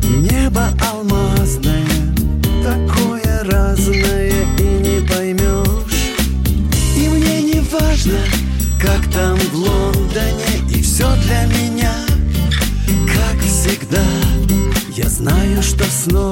небо алмазное, такое разное и не поймешь. И мне не важно, как там в Лондоне, и все для меня, как всегда, я знаю, что снова.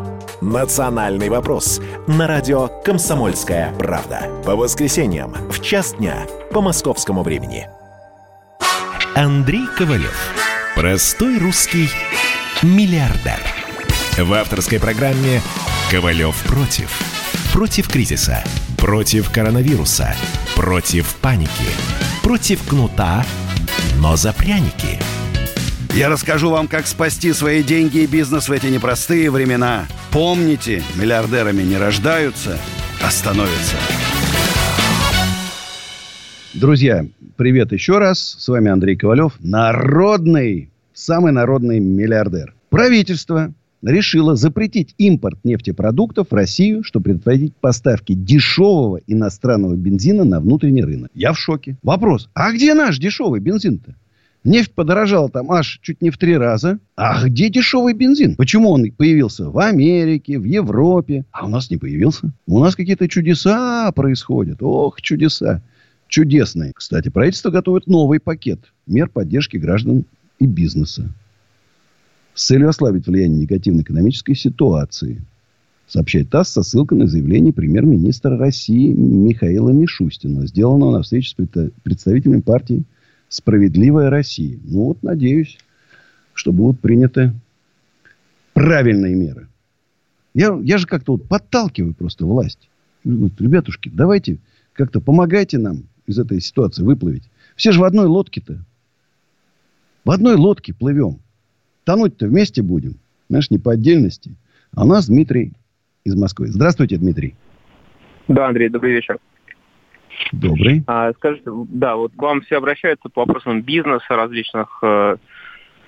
«Национальный вопрос» на радио «Комсомольская правда». По воскресеньям в час дня по московскому времени. Андрей Ковалев. Простой русский миллиардер. В авторской программе «Ковалев против». Против кризиса. Против коронавируса. Против паники. Против кнута, но за пряники. Я расскажу вам, как спасти свои деньги и бизнес в эти непростые времена. Помните, миллиардерами не рождаются, а становятся. Друзья, привет еще раз. С вами Андрей Ковалев. Народный, самый народный миллиардер. Правительство решило запретить импорт нефтепродуктов в Россию, чтобы предотвратить поставки дешевого иностранного бензина на внутренний рынок. Я в шоке. Вопрос, а где наш дешевый бензин-то? Нефть подорожала там аж чуть не в три раза. А где дешевый бензин? Почему он появился в Америке, в Европе, а у нас не появился? У нас какие-то чудеса происходят. Ох, чудеса. Чудесные. Кстати, правительство готовит новый пакет мер поддержки граждан и бизнеса. С целью ослабить влияние негативной экономической ситуации. Сообщает ТАСС со ссылкой на заявление премьер-министра России Михаила Мишустина, сделанного на встрече с представителями партии «Справедливая Россия». Ну вот, надеюсь, что будут приняты правильные меры. Я, я же как-то вот подталкиваю просто власть. Вот, ребятушки, давайте как-то помогайте нам. из этой ситуации выплывете. Все же в одной лодке-то. В одной лодке плывем. Тонуть-то вместе будем. Знаешь, не по отдельности. А у нас Дмитрий из Москвы. Здравствуйте, Дмитрий. Да, Андрей, добрый вечер. Добрый. А, скажите, да, вот к вам все обращаются по вопросам бизнеса, различных, э,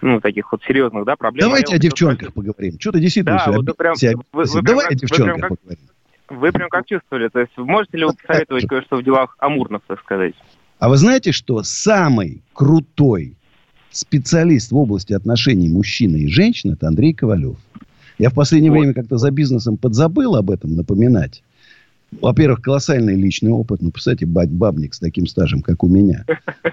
ну, таких вот серьезных, да, проблем. Давайте о девчонках спросить... поговорим. Что-то действительно да, вот вы прям, вы, вы Давай прям, о девчонках вы прям, поговорим. Вы прям как чувствовали? То есть можете ли вы посоветовать кое-что в делах амурных, так сказать? А вы знаете, что самый крутой специалист в области отношений мужчины и женщины – это Андрей Ковалев. Я в последнее вот. время как-то за бизнесом подзабыл об этом напоминать. Во-первых, колоссальный личный опыт. Ну, представьте, бабник с таким стажем, как у меня.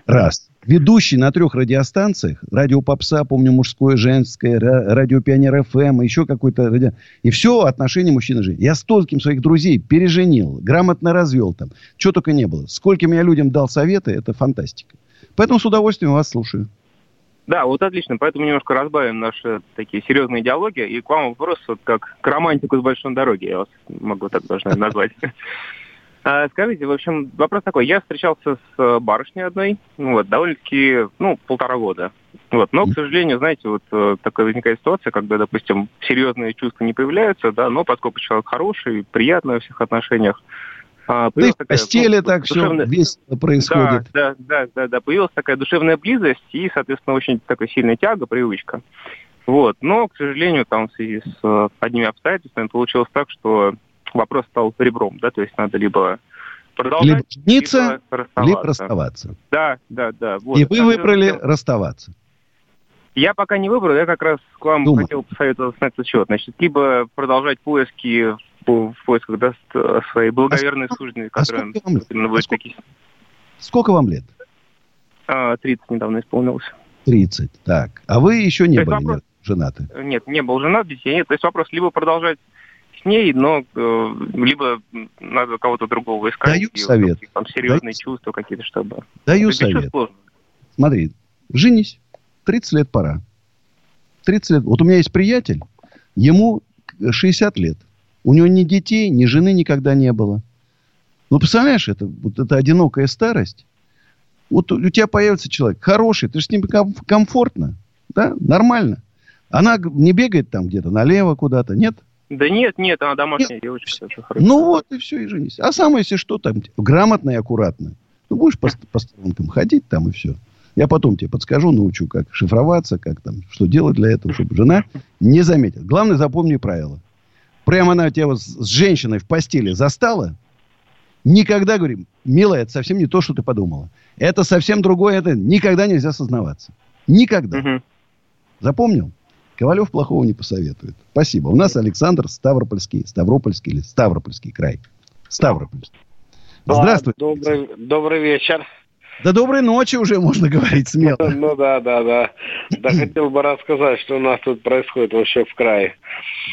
Раз. Ведущий на трех радиостанциях. Радио Попса, помню, мужское, женское, радио Пионер ФМ, еще какой-то радио. И все отношения мужчины и женщины. Я стольким своих друзей переженил, грамотно развел там. Чего только не было. Скольким я людям дал советы, это фантастика. Поэтому с удовольствием вас слушаю. Да, вот отлично. Поэтому немножко разбавим наши такие серьезные диалоги. И к вам вопрос, вот как к романтику с большой дороги, я вас могу так даже назвать. А, скажите, в общем, вопрос такой. Я встречался с э, барышней одной, вот, довольно-таки, ну, полтора года. Вот, но, к сожалению, знаете, вот э, такая возникает ситуация, когда, допустим, серьезные чувства не появляются, да, но поскольку человек хороший, приятный во всех отношениях, а, да и в постели ну, так душевная... все весело происходит. Да, да, да, да, да. Появилась такая душевная близость и, соответственно, очень такая сильная тяга, привычка. Вот. Но, к сожалению, там в связи с э, одними обстоятельствами получилось так, что вопрос стал ребром, да, то есть надо либо продолжать, либо жениться, либо расставаться. Либо расставаться. Да, да, да. Вот. И вы выбрали расставаться. Я пока не выбрал, я как раз к вам Думаю. хотел посоветовать на этот счет. Значит, либо продолжать поиски в поисках да, своей благоверной а которая а сколько, вам, а сколько, сколько вам лет? 30 а, недавно исполнилось. 30, так. А вы еще не были вопрос... женаты? Нет, не был женат, детей нет. То есть вопрос либо продолжать с ней, но э, либо надо кого-то другого искать. Даю совет. Там серьезные Даю... чувства какие-то, чтобы... Даю совет. Смотри, женись. 30 лет пора. 30 лет. Вот у меня есть приятель, ему 60 лет. У него ни детей, ни жены никогда не было. Ну, представляешь, это, вот это одинокая старость. Вот у тебя появится человек хороший, ты же с ним комфортно, да, нормально. Она не бегает там где-то налево куда-то, нет? Да нет, нет, она домашняя нет. девочка. Ну вот, и все, и женись. А самое, если что, там, грамотно и аккуратно. Ну, будешь по, по сторонкам ходить там и все. Я потом тебе подскажу, научу, как шифроваться, как там, что делать для этого, чтобы жена не заметила. Главное, запомни правило прямо она тебя вот с женщиной в постели застала, никогда, говорим, милая, это совсем не то, что ты подумала. Это совсем другое, это никогда нельзя сознаваться. Никогда. Угу. Запомнил? Ковалев плохого не посоветует. Спасибо. У нас Александр Ставропольский, Ставропольский или Ставропольский край. Ставропольский. Здравствуйте. Добрый, добрый вечер. Да доброй ночи уже можно говорить смело. Ну да, да, да. Да хотел бы рассказать, что у нас тут происходит вообще в крае.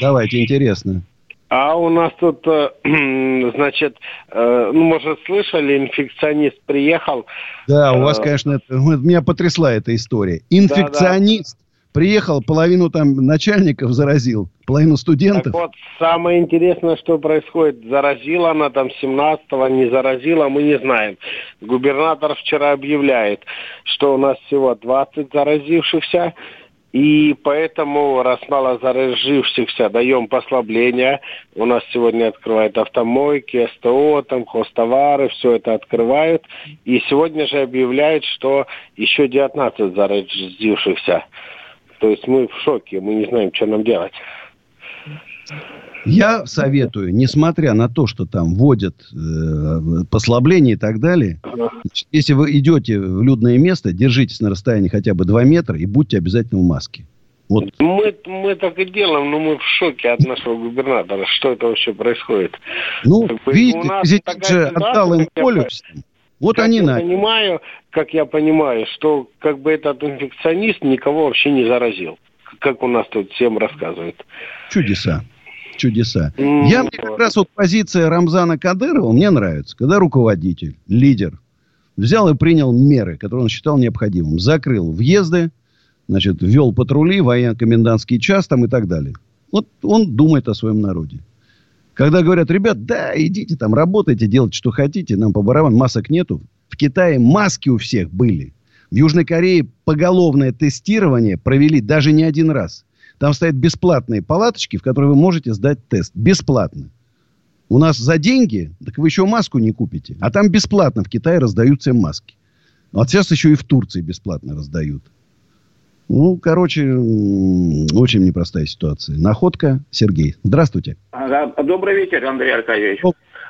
Давайте, интересно. А у нас тут, э, значит, э, ну, может, слышали, инфекционист приехал. Да, у вас, э, конечно, это, меня потрясла эта история. Инфекционист приехал, половину там начальников заразил, половину студентов. Так вот, самое интересное, что происходит, заразила она там 17-го, не заразила, мы не знаем. Губернатор вчера объявляет, что у нас всего 20 заразившихся, и поэтому, раз мало заразившихся, даем послабление. У нас сегодня открывают автомойки, СТО, там, хостовары, все это открывают. И сегодня же объявляют, что еще 19 заразившихся. То есть мы в шоке, мы не знаем, что нам делать. Я советую, несмотря на то, что там вводят э, послабления и так далее, если вы идете в людное место, держитесь на расстоянии хотя бы 2 метра и будьте обязательно в маске. Вот. Мы, мы так и делаем, но мы в шоке от нашего губернатора. Что это вообще происходит? Ну, бы, видите, президент же отдал им полюс. Вот как они я на. понимаю, как я понимаю, что как бы этот инфекционист никого вообще не заразил. Как у нас тут всем рассказывают. Чудеса. Чудеса. Mm-hmm. Я мне как раз вот позиция Рамзана Кадырова мне нравится. Когда руководитель, лидер, взял и принял меры, которые он считал необходимым. Закрыл въезды, значит, ввел патрули, военно-комендантский час там и так далее. Вот он думает о своем народе. Когда говорят, ребят, да, идите там, работайте, делайте, что хотите, нам по барабану, масок нету, В Китае маски у всех были. В Южной Корее поголовное тестирование провели даже не один раз. Там стоят бесплатные палаточки, в которые вы можете сдать тест. Бесплатно. У нас за деньги, так вы еще маску не купите. А там бесплатно в Китае раздаются маски. Вот сейчас еще и в Турции бесплатно раздают. Ну, короче, очень непростая ситуация. Находка, Сергей. Здравствуйте. Добрый вечер, Андрей Аркадьевич.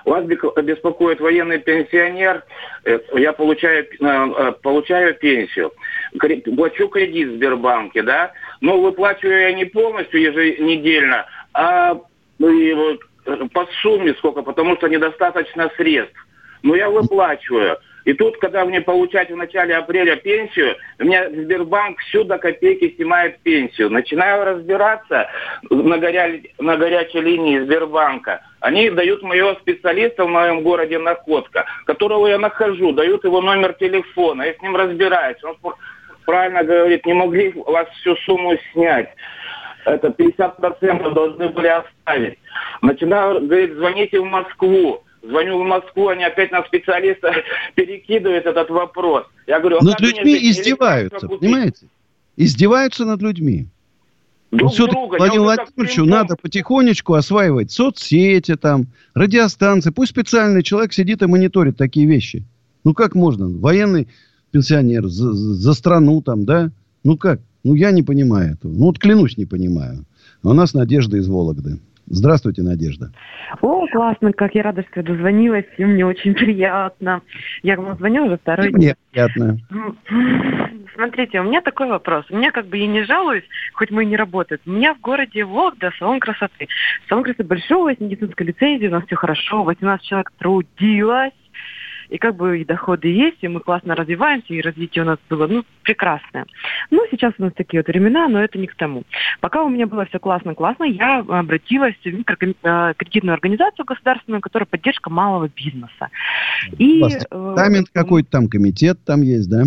Вас беспокоит военный пенсионер. Э, я получаю, э, э, получаю пенсию. Плачу кредит в Сбербанке, да? Но выплачиваю я не полностью еженедельно, а по сумме сколько, потому что недостаточно средств. Но я выплачиваю. И тут, когда мне получать в начале апреля пенсию, у меня Сбербанк всю до копейки снимает пенсию. Начинаю разбираться на, горя... на горячей линии Сбербанка. Они дают моего специалиста в моем городе Находка, которого я нахожу, дают его номер телефона, я с ним разбираюсь. Он правильно говорит, не могли вас всю сумму снять. Это 50% должны были оставить. Начинаю, говорит, звоните в Москву. Звоню в Москву, они опять на специалиста перекидывают этот вопрос. Я говорю, а над людьми издеваются, понимаете? Издеваются над людьми. Друг все друга. Владимиру Владимировичу надо потихонечку осваивать соцсети, там, радиостанции. Пусть специальный человек сидит и мониторит такие вещи. Ну, как можно? Военный пенсионер за, за страну там, да? Ну, как? Ну, я не понимаю этого. Ну, вот клянусь, не понимаю. А у нас Надежда из Вологды. Здравствуйте, Надежда. О, классно, как я рада, что дозвонилась, и мне очень приятно. Я вам звоню уже второй день. Мне приятно. Смотрите, у меня такой вопрос. У меня как бы я не жалуюсь, хоть мы и не работаем. У меня в городе Вологда салон красоты. Салон красоты большой, с медицинской лицензией, у нас все хорошо, 18 человек трудилось и как бы и доходы есть, и мы классно развиваемся, и развитие у нас было, ну, прекрасное. Ну, сейчас у нас такие вот времена, но это не к тому. Пока у меня было все классно-классно, я обратилась в микрокредитную организацию государственную, которая поддержка малого бизнеса. И, у вас э, какой-то там комитет там есть, да?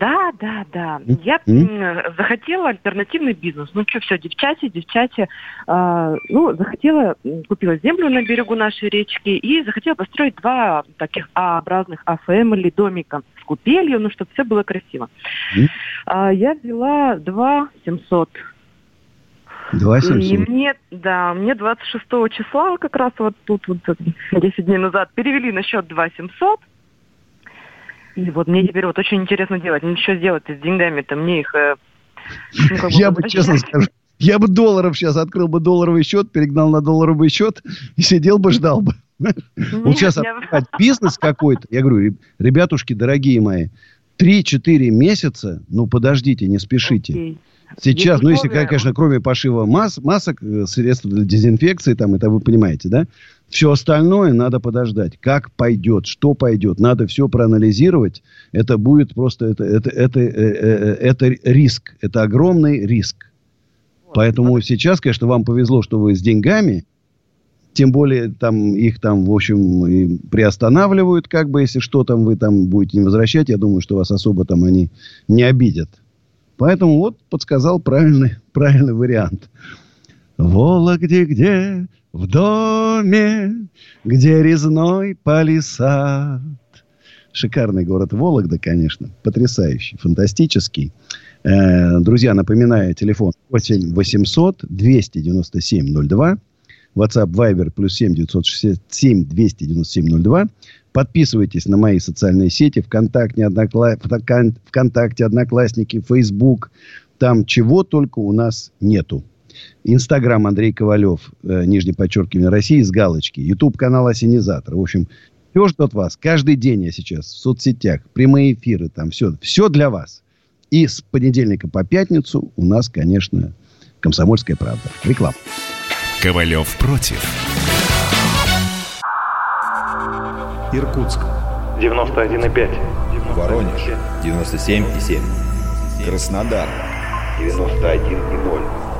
Да, да, да. Я mm-hmm. захотела альтернативный бизнес. Ну что, все, девчати, девчати. Э, ну, захотела, купила землю на берегу нашей речки и захотела построить два таких А-образных А-фэмили домика с купелью, ну, чтобы все было красиво. Mm-hmm. А, я взяла два 700 Два 700. И мне, да, мне 26 числа как раз вот тут вот 10 дней назад перевели на счет 2 700. И вот мне теперь вот очень интересно делать. Ну, что сделать с деньгами-то? Мне их... Э, ну, как бы, я бы, честно скажу, я бы долларов сейчас открыл бы долларовый счет, перегнал на долларовый счет и сидел бы, ждал бы. Вот сейчас открывать бизнес какой-то. Я говорю, ребятушки, дорогие мои, 3-4 месяца, ну подождите, не спешите. Сейчас, ну если, конечно, кроме пошива мас, масок, э, средств для дезинфекции, там, это вы понимаете, да? Все остальное надо подождать. Как пойдет, что пойдет. Надо все проанализировать. Это будет просто... Это, это, это, это, это риск. Это огромный риск. Поэтому сейчас, конечно, вам повезло, что вы с деньгами. Тем более, там их там, в общем, приостанавливают, как бы, если что там вы там будете не возвращать. Я думаю, что вас особо там они не обидят. Поэтому вот подсказал правильный, правильный вариант. Вологде где в доме, где резной палисад. Шикарный город Вологда, конечно. Потрясающий, фантастический. Э, друзья, напоминаю, телефон 8 800 297 02. WhatsApp Viber плюс 7 967 297 02. Подписывайтесь на мои социальные сети. ВКонтакте, Однокла... ВКонтакте, Одноклассники, Facebook. Там чего только у нас нету. Инстаграм Андрей Ковалев, э, нижнее подчеркивание, России с галочки. Ютуб канал Осенизатор. В общем, все ждет вас. Каждый день я сейчас в соцсетях. Прямые эфиры там. Все, все для вас. И с понедельника по пятницу у нас, конечно, «Комсомольская правда». Реклама. Ковалев против. Иркутск. 91,5. Воронеж. 97,7. Краснодар. 91,0.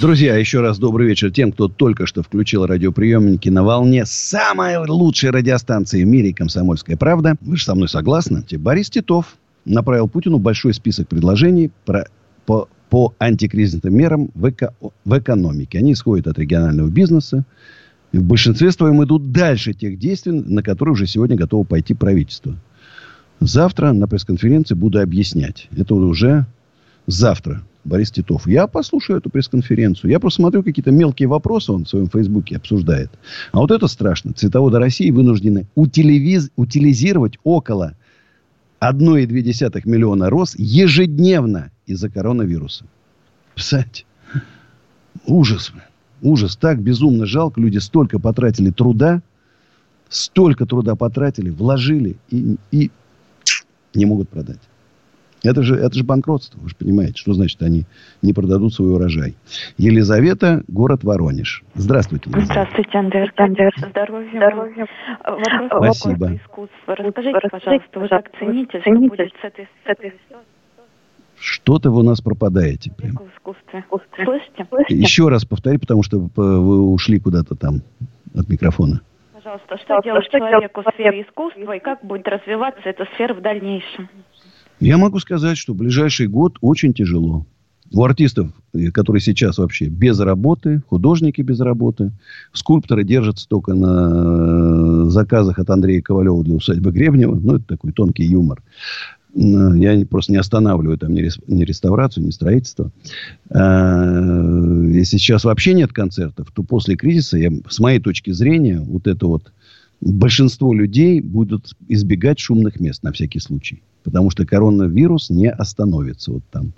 Друзья, еще раз добрый вечер тем, кто только что включил радиоприемники на волне самой лучшей радиостанции в мире «Комсомольская правда». Вы же со мной согласны? Борис Титов направил Путину большой список предложений про, по, по антикризисным мерам в, эко, в экономике. Они исходят от регионального бизнеса. И в большинстве своем идут дальше тех действий, на которые уже сегодня готово пойти правительство. Завтра на пресс-конференции буду объяснять. Это уже завтра. Борис Титов. Я послушаю эту пресс-конференцию. Я просто смотрю какие-то мелкие вопросы, он в своем фейсбуке обсуждает. А вот это страшно. Цветоводы России вынуждены утилиз... утилизировать около 1,2 миллиона роз ежедневно из-за коронавируса. Представляете? Ужас. Ужас. Так безумно жалко. Люди столько потратили труда, столько труда потратили, вложили и, и не могут продать. Это же, это же банкротство, вы же понимаете, что значит они не продадут свой урожай. Елизавета, город Воронеж. Здравствуйте. Елизавета. Здравствуйте, Андрей Аркадьевич. Здоровья. Здоровья. Вопрос Спасибо. искусства. Расскажите, пожалуйста, вы как цените, что будет с этой, с этой что-то вы у нас пропадаете. Прям. искусстве. Слышите? Еще раз повтори, потому что вы ушли куда-то там от микрофона. Пожалуйста, что делать человеку в сфере искусства и как будет развиваться эта сфера в дальнейшем? Я могу сказать, что ближайший год очень тяжело. У артистов, э, которые сейчас вообще без работы, художники без работы, скульпторы держатся только на э, заказах от Андрея Ковалева для усадьбы Гребнева. Ну, это такой тонкий юмор. Я просто не останавливаю там ни, реставрацию, ни строительство. Если сейчас вообще нет концертов, то после кризиса, я, с моей точки зрения, вот это вот большинство людей будут избегать шумных мест на всякий случай. Потому что коронавирус не остановится. Вот там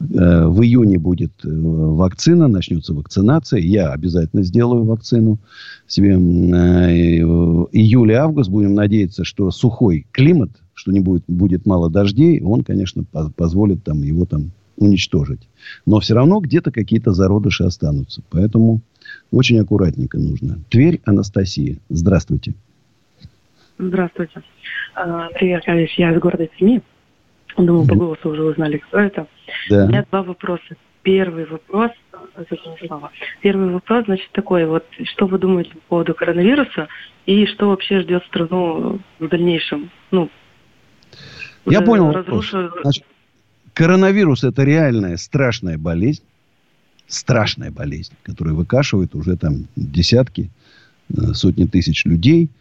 э, в июне будет э, вакцина, начнется вакцинация. Я обязательно сделаю вакцину себе. Э, июль-август будем надеяться, что сухой климат, что не будет, будет мало дождей, он, конечно, по позволит там, его там уничтожить. Но все равно где-то какие-то зародыши останутся. Поэтому очень аккуратненько нужно. Тверь, Анастасия. Здравствуйте. Здравствуйте. А, привет, Алиш, я из города Тюмени. Думаю, по голосу уже узнали, кто это. Да. У меня два вопроса. Первый вопрос, слова. Первый вопрос, значит, такой вот, что вы думаете по поводу коронавируса и что вообще ждет страну в дальнейшем? Ну, я понял разрушу... Значит, коронавирус это реальная страшная болезнь, страшная болезнь, которая выкашивает уже там десятки, э, сотни тысяч людей –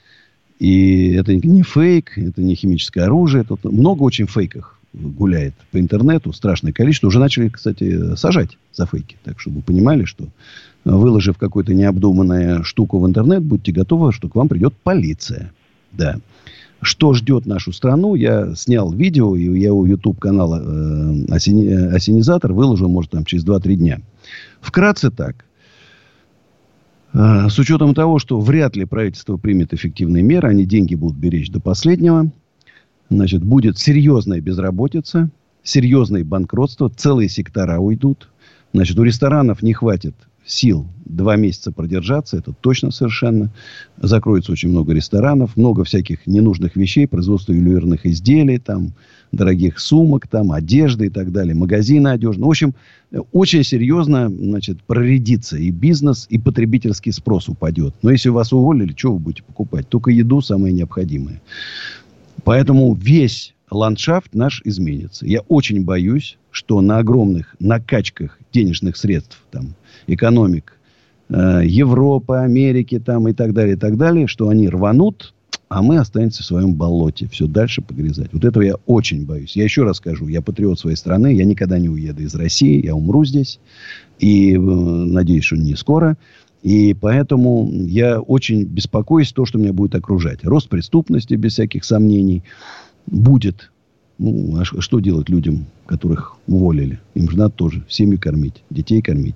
и это не фейк, это не химическое оружие. Тут много очень фейков гуляет по интернету, страшное количество. Уже начали, кстати, сажать за фейки. Так, чтобы вы понимали, что выложив какую-то необдуманную штуку в интернет, будьте готовы, что к вам придет полиция. Да. Что ждет нашу страну, я снял видео, и я у YouTube канала э, осени, Осенизатор выложил, может, там через 2-3 дня. Вкратце так. А, с учетом того, что вряд ли правительство примет эффективные меры, они деньги будут беречь до последнего, значит, будет серьезная безработица, серьезное банкротство, целые сектора уйдут. Значит, у ресторанов не хватит сил два месяца продержаться, это точно совершенно. Закроется очень много ресторанов, много всяких ненужных вещей, производство ювелирных изделий, там, дорогих сумок, там, одежды и так далее, магазины одежные. В общем, очень серьезно, значит, проредится и бизнес, и потребительский спрос упадет. Но если вас уволили, что вы будете покупать? Только еду самое необходимое. Поэтому весь ландшафт наш изменится. Я очень боюсь, что на огромных накачках денежных средств, там, экономик э, Европы, Америки там, и так далее, и так далее, что они рванут, а мы останемся в своем болоте, все дальше погрязать. Вот этого я очень боюсь. Я еще раз скажу, я патриот своей страны, я никогда не уеду из России, я умру здесь, и э, надеюсь, что не скоро. И поэтому я очень беспокоюсь то, что меня будет окружать. Рост преступности, без всяких сомнений, будет. Ну, а что делать людям, которых уволили? Им же надо тоже семью кормить, детей кормить.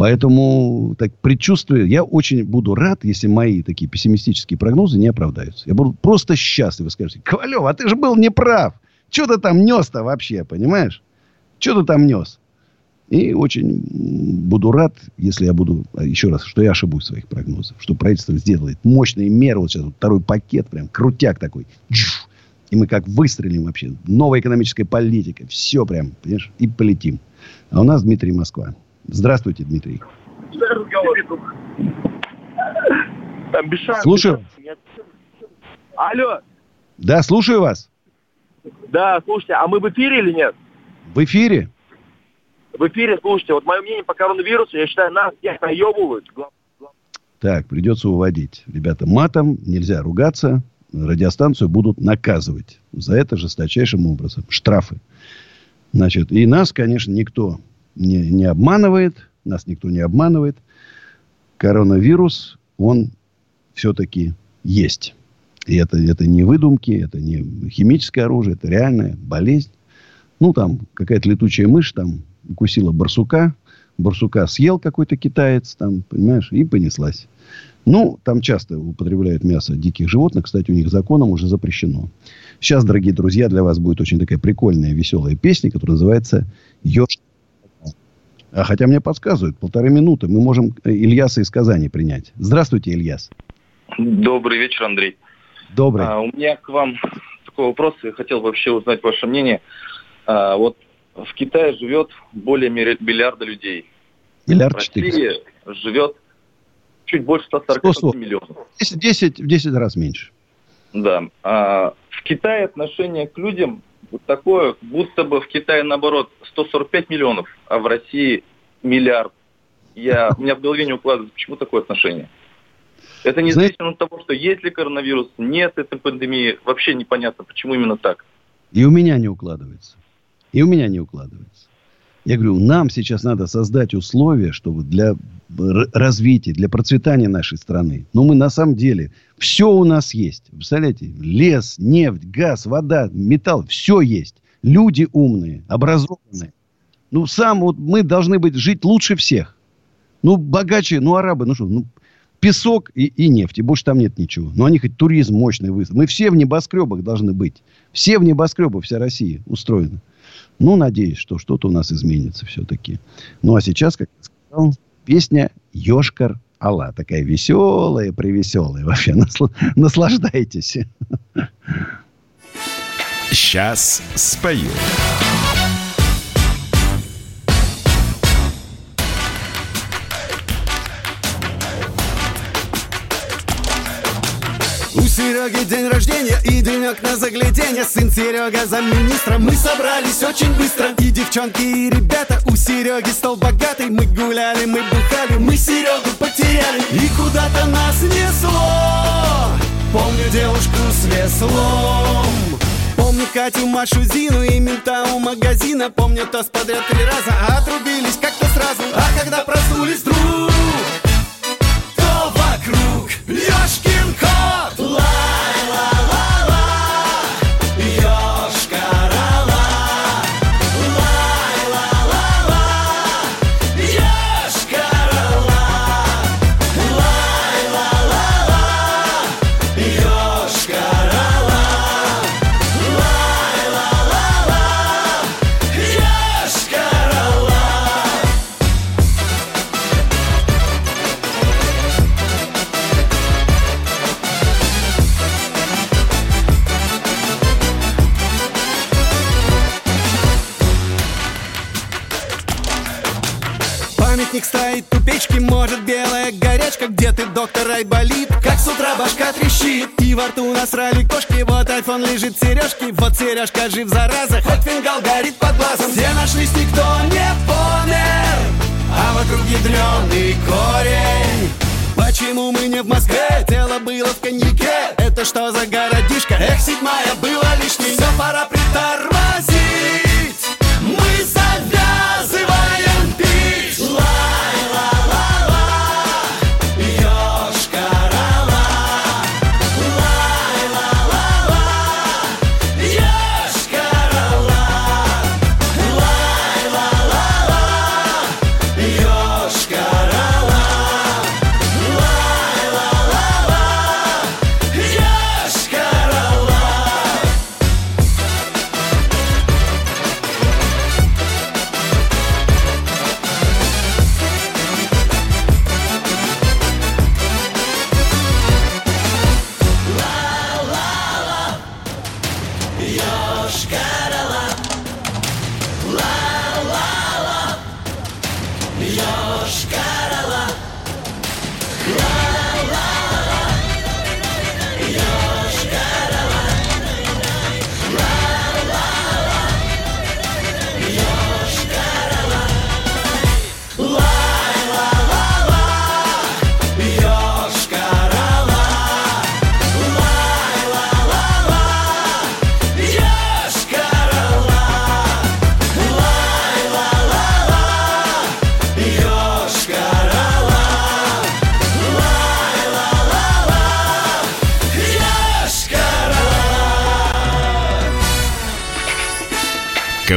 Поэтому так предчувствую, я очень буду рад, если мои такие пессимистические прогнозы не оправдаются. Я буду просто счастлив. Вы скажете, Ковалев, а ты же был неправ. Что ты там нес-то вообще, понимаешь? Что ты там нес? И очень буду рад, если я буду, а, еще раз, что я ошибусь в своих прогнозах. Что правительство сделает мощные меры. Вот сейчас вот второй пакет, прям крутяк такой. И мы как выстрелим вообще. Новая экономическая политика. Все прям, понимаешь, и полетим. А у нас Дмитрий Москва. Здравствуйте, Дмитрий. Там Бешан, слушаю. Алло. Да, слушаю вас. Да, слушайте, а мы в эфире или нет? В эфире. В эфире, слушайте, вот мое мнение по коронавирусу, я считаю, нас всех наебывают. Так, придется уводить. Ребята, матом нельзя ругаться. Радиостанцию будут наказывать. За это жесточайшим образом. Штрафы. Значит, и нас, конечно, никто не, не обманывает, нас никто не обманывает. Коронавирус, он все-таки есть. И это, это не выдумки, это не химическое оружие, это реальная болезнь. Ну, там какая-то летучая мышь там укусила барсука, барсука съел какой-то китаец, там, понимаешь, и понеслась. Ну, там часто употребляют мясо диких животных. Кстати, у них законом уже запрещено. Сейчас, дорогие друзья, для вас будет очень такая прикольная, веселая песня, которая называется «Еж а хотя мне подсказывают, полторы минуты. Мы можем э, Ильяса из Казани принять. Здравствуйте, Ильяс. Добрый вечер, Андрей. Добрый. А, у меня к вам такой вопрос. Я хотел вообще узнать ваше мнение. А, вот в Китае живет более миллиарда людей. Миллиард в России живет чуть больше 140 миллионов. 10, 10, 10 раз меньше. Да. А в Китае отношение к людям вот такое, будто бы в Китае, наоборот, 145 миллионов, а в России миллиард. Я, у меня в голове не укладывается, почему такое отношение. Это не зависит от того, что есть ли коронавирус, нет этой пандемии. Вообще непонятно, почему именно так. И у меня не укладывается. И у меня не укладывается. Я говорю, нам сейчас надо создать условия, чтобы для развития, для процветания нашей страны. Но мы на самом деле, все у нас есть. Представляете, лес, нефть, газ, вода, металл, все есть. Люди умные, образованные. Ну, сам вот мы должны быть, жить лучше всех. Ну, богаче, ну, арабы, ну что, ну, песок и, и нефть, и больше там нет ничего. Но они хоть туризм мощный выставят. Мы все в небоскребах должны быть. Все в небоскребах, вся Россия устроена. Ну, надеюсь, что что-то у нас изменится все-таки. Ну, а сейчас, как я сказал, песня «Ешкар Алла». Такая веселая, привеселая. Вообще, наслаждайтесь. Сейчас спою. Сереги день рождения и денек на загляденье Сын Серега за министра Мы собрались очень быстро. И девчонки, и ребята У Сереги стол богатый. Мы гуляли, мы бухали Мы Серегу потеряли. И куда-то нас несло. Помню девушку с веслом. Помню Катю, Машу, Зину и мента у магазина. Помню тост подряд три раза. Отрубились как-то сразу. А когда проснулись вдруг То вокруг Ёшкин стоит у может белая горячка Где ты, доктор, Айболит? Как с утра башка трещит И во рту насрали кошки. Вот айфон лежит сережки Вот сережка жив, зараза. Хоть фингал горит под глазом. Все нашлись, никто не помер А вокруг ядреный корень. Почему мы не в Москве? Тело было в коньяке. Это что за городишко? Эх, седьмая была лишней. Все, пора притормозить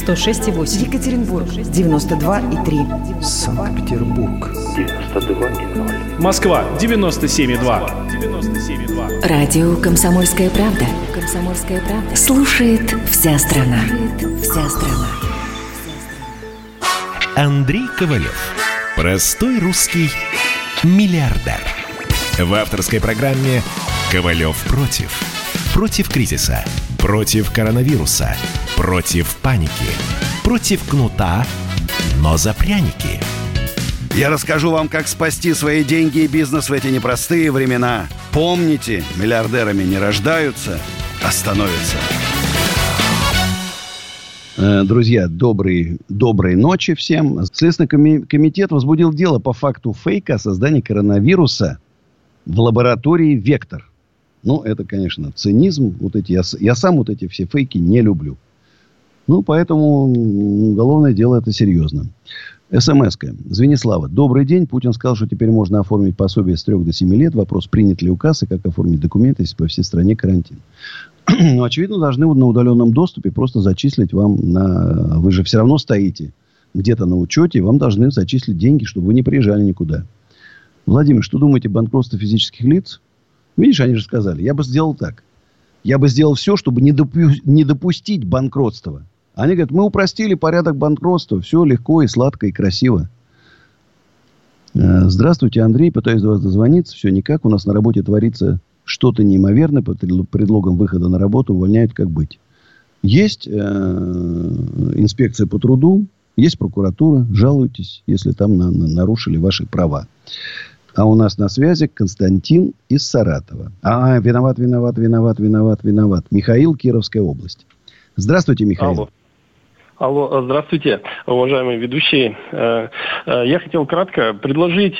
106,8. Екатеринбург 92,3. Санкт-Петербург. 92,0. Москва 97,2. Радио «Комсомольская правда». «Комсомольская правда». Слушает вся страна. Вся страна. Андрей Ковалев. Простой русский миллиардер. В авторской программе «Ковалев против». Против кризиса. Против коронавируса. Против паники. Против кнута, но за пряники. Я расскажу вам, как спасти свои деньги и бизнес в эти непростые времена. Помните, миллиардерами не рождаются, а становятся. Э, Друзья, доброй, доброй ночи всем. Следственный коми- комитет возбудил дело по факту фейка о создании коронавируса в лаборатории «Вектор». Ну, это, конечно, цинизм. Вот эти, я, я сам вот эти все фейки не люблю. Ну, поэтому уголовное дело это серьезно. СМС-ка. Звенислава. Добрый день. Путин сказал, что теперь можно оформить пособие с 3 до 7 лет. Вопрос, принят ли указ и как оформить документы, если по всей стране карантин. ну, очевидно, должны на удаленном доступе просто зачислить вам на... Вы же все равно стоите где-то на учете, и вам должны зачислить деньги, чтобы вы не приезжали никуда. Владимир, что думаете о банкротстве физических лиц? Видишь, они же сказали, я бы сделал так. Я бы сделал все, чтобы не, допу- не допустить банкротства. Они говорят, мы упростили порядок банкротства. Все легко и сладко и красиво. Э, Здравствуйте, Андрей. Пытаюсь до вас дозвониться. Все никак. У нас на работе творится что-то неимоверное. Под предло- предлогом выхода на работу увольняют как быть. Есть э, инспекция по труду, есть прокуратура. Жалуйтесь, если там на- на- нарушили ваши права. А у нас на связи Константин из Саратова. А, виноват, виноват, виноват, виноват, виноват. Михаил, Кировская область. Здравствуйте, Михаил. Алло. Алло, э, здравствуйте, уважаемые ведущие. Э, э, Я хотел кратко предложить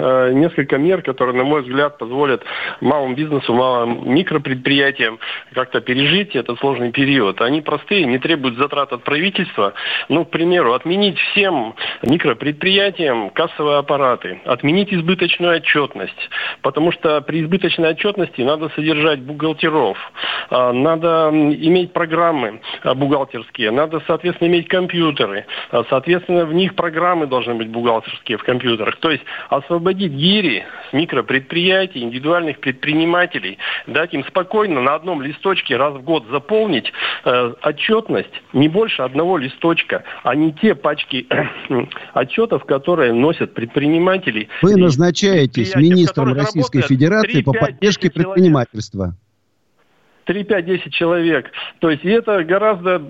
несколько мер, которые, на мой взгляд, позволят малому бизнесу, малым микропредприятиям как-то пережить этот сложный период. Они простые, не требуют затрат от правительства. Ну, к примеру, отменить всем микропредприятиям кассовые аппараты, отменить избыточную отчетность, потому что при избыточной отчетности надо содержать бухгалтеров, а, надо иметь программы а, бухгалтерские, надо, соответственно, иметь компьютеры, а, соответственно, в них программы должны быть бухгалтерские в компьютерах. То есть освободить гири с микропредприятий, индивидуальных предпринимателей, дать им спокойно на одном листочке раз в год заполнить э, отчетность не больше одного листочка, а не те пачки отчетов, которые носят предприниматели. Вы назначаетесь министром Российской Федерации по 3-5 поддержке предпринимательства. 3-5-10 человек. То есть и это гораздо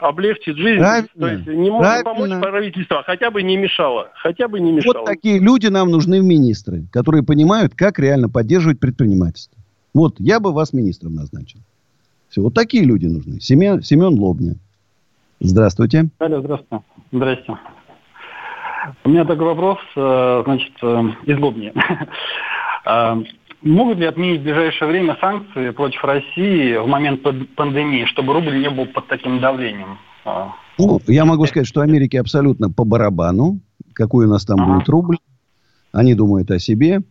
облегчит жизнь. Правильно. То есть не может помочь правительство, а хотя бы не мешало. Хотя бы не мешало. Вот такие люди нам нужны в министры, которые понимают, как реально поддерживать предпринимательство. Вот, я бы вас министром назначил. Все, вот такие люди нужны. Семен, Семен Лобня. Здравствуйте. Алло, здравствуйте. Здрасте. У меня такой вопрос, э, значит, э, из Лобни. Могут ли отменить в ближайшее время санкции против России в момент пандемии, чтобы рубль не был под таким давлением? А. Ну, я могу сказать, что Америке абсолютно по барабану, какой у нас там ага. будет рубль. Они думают о себе.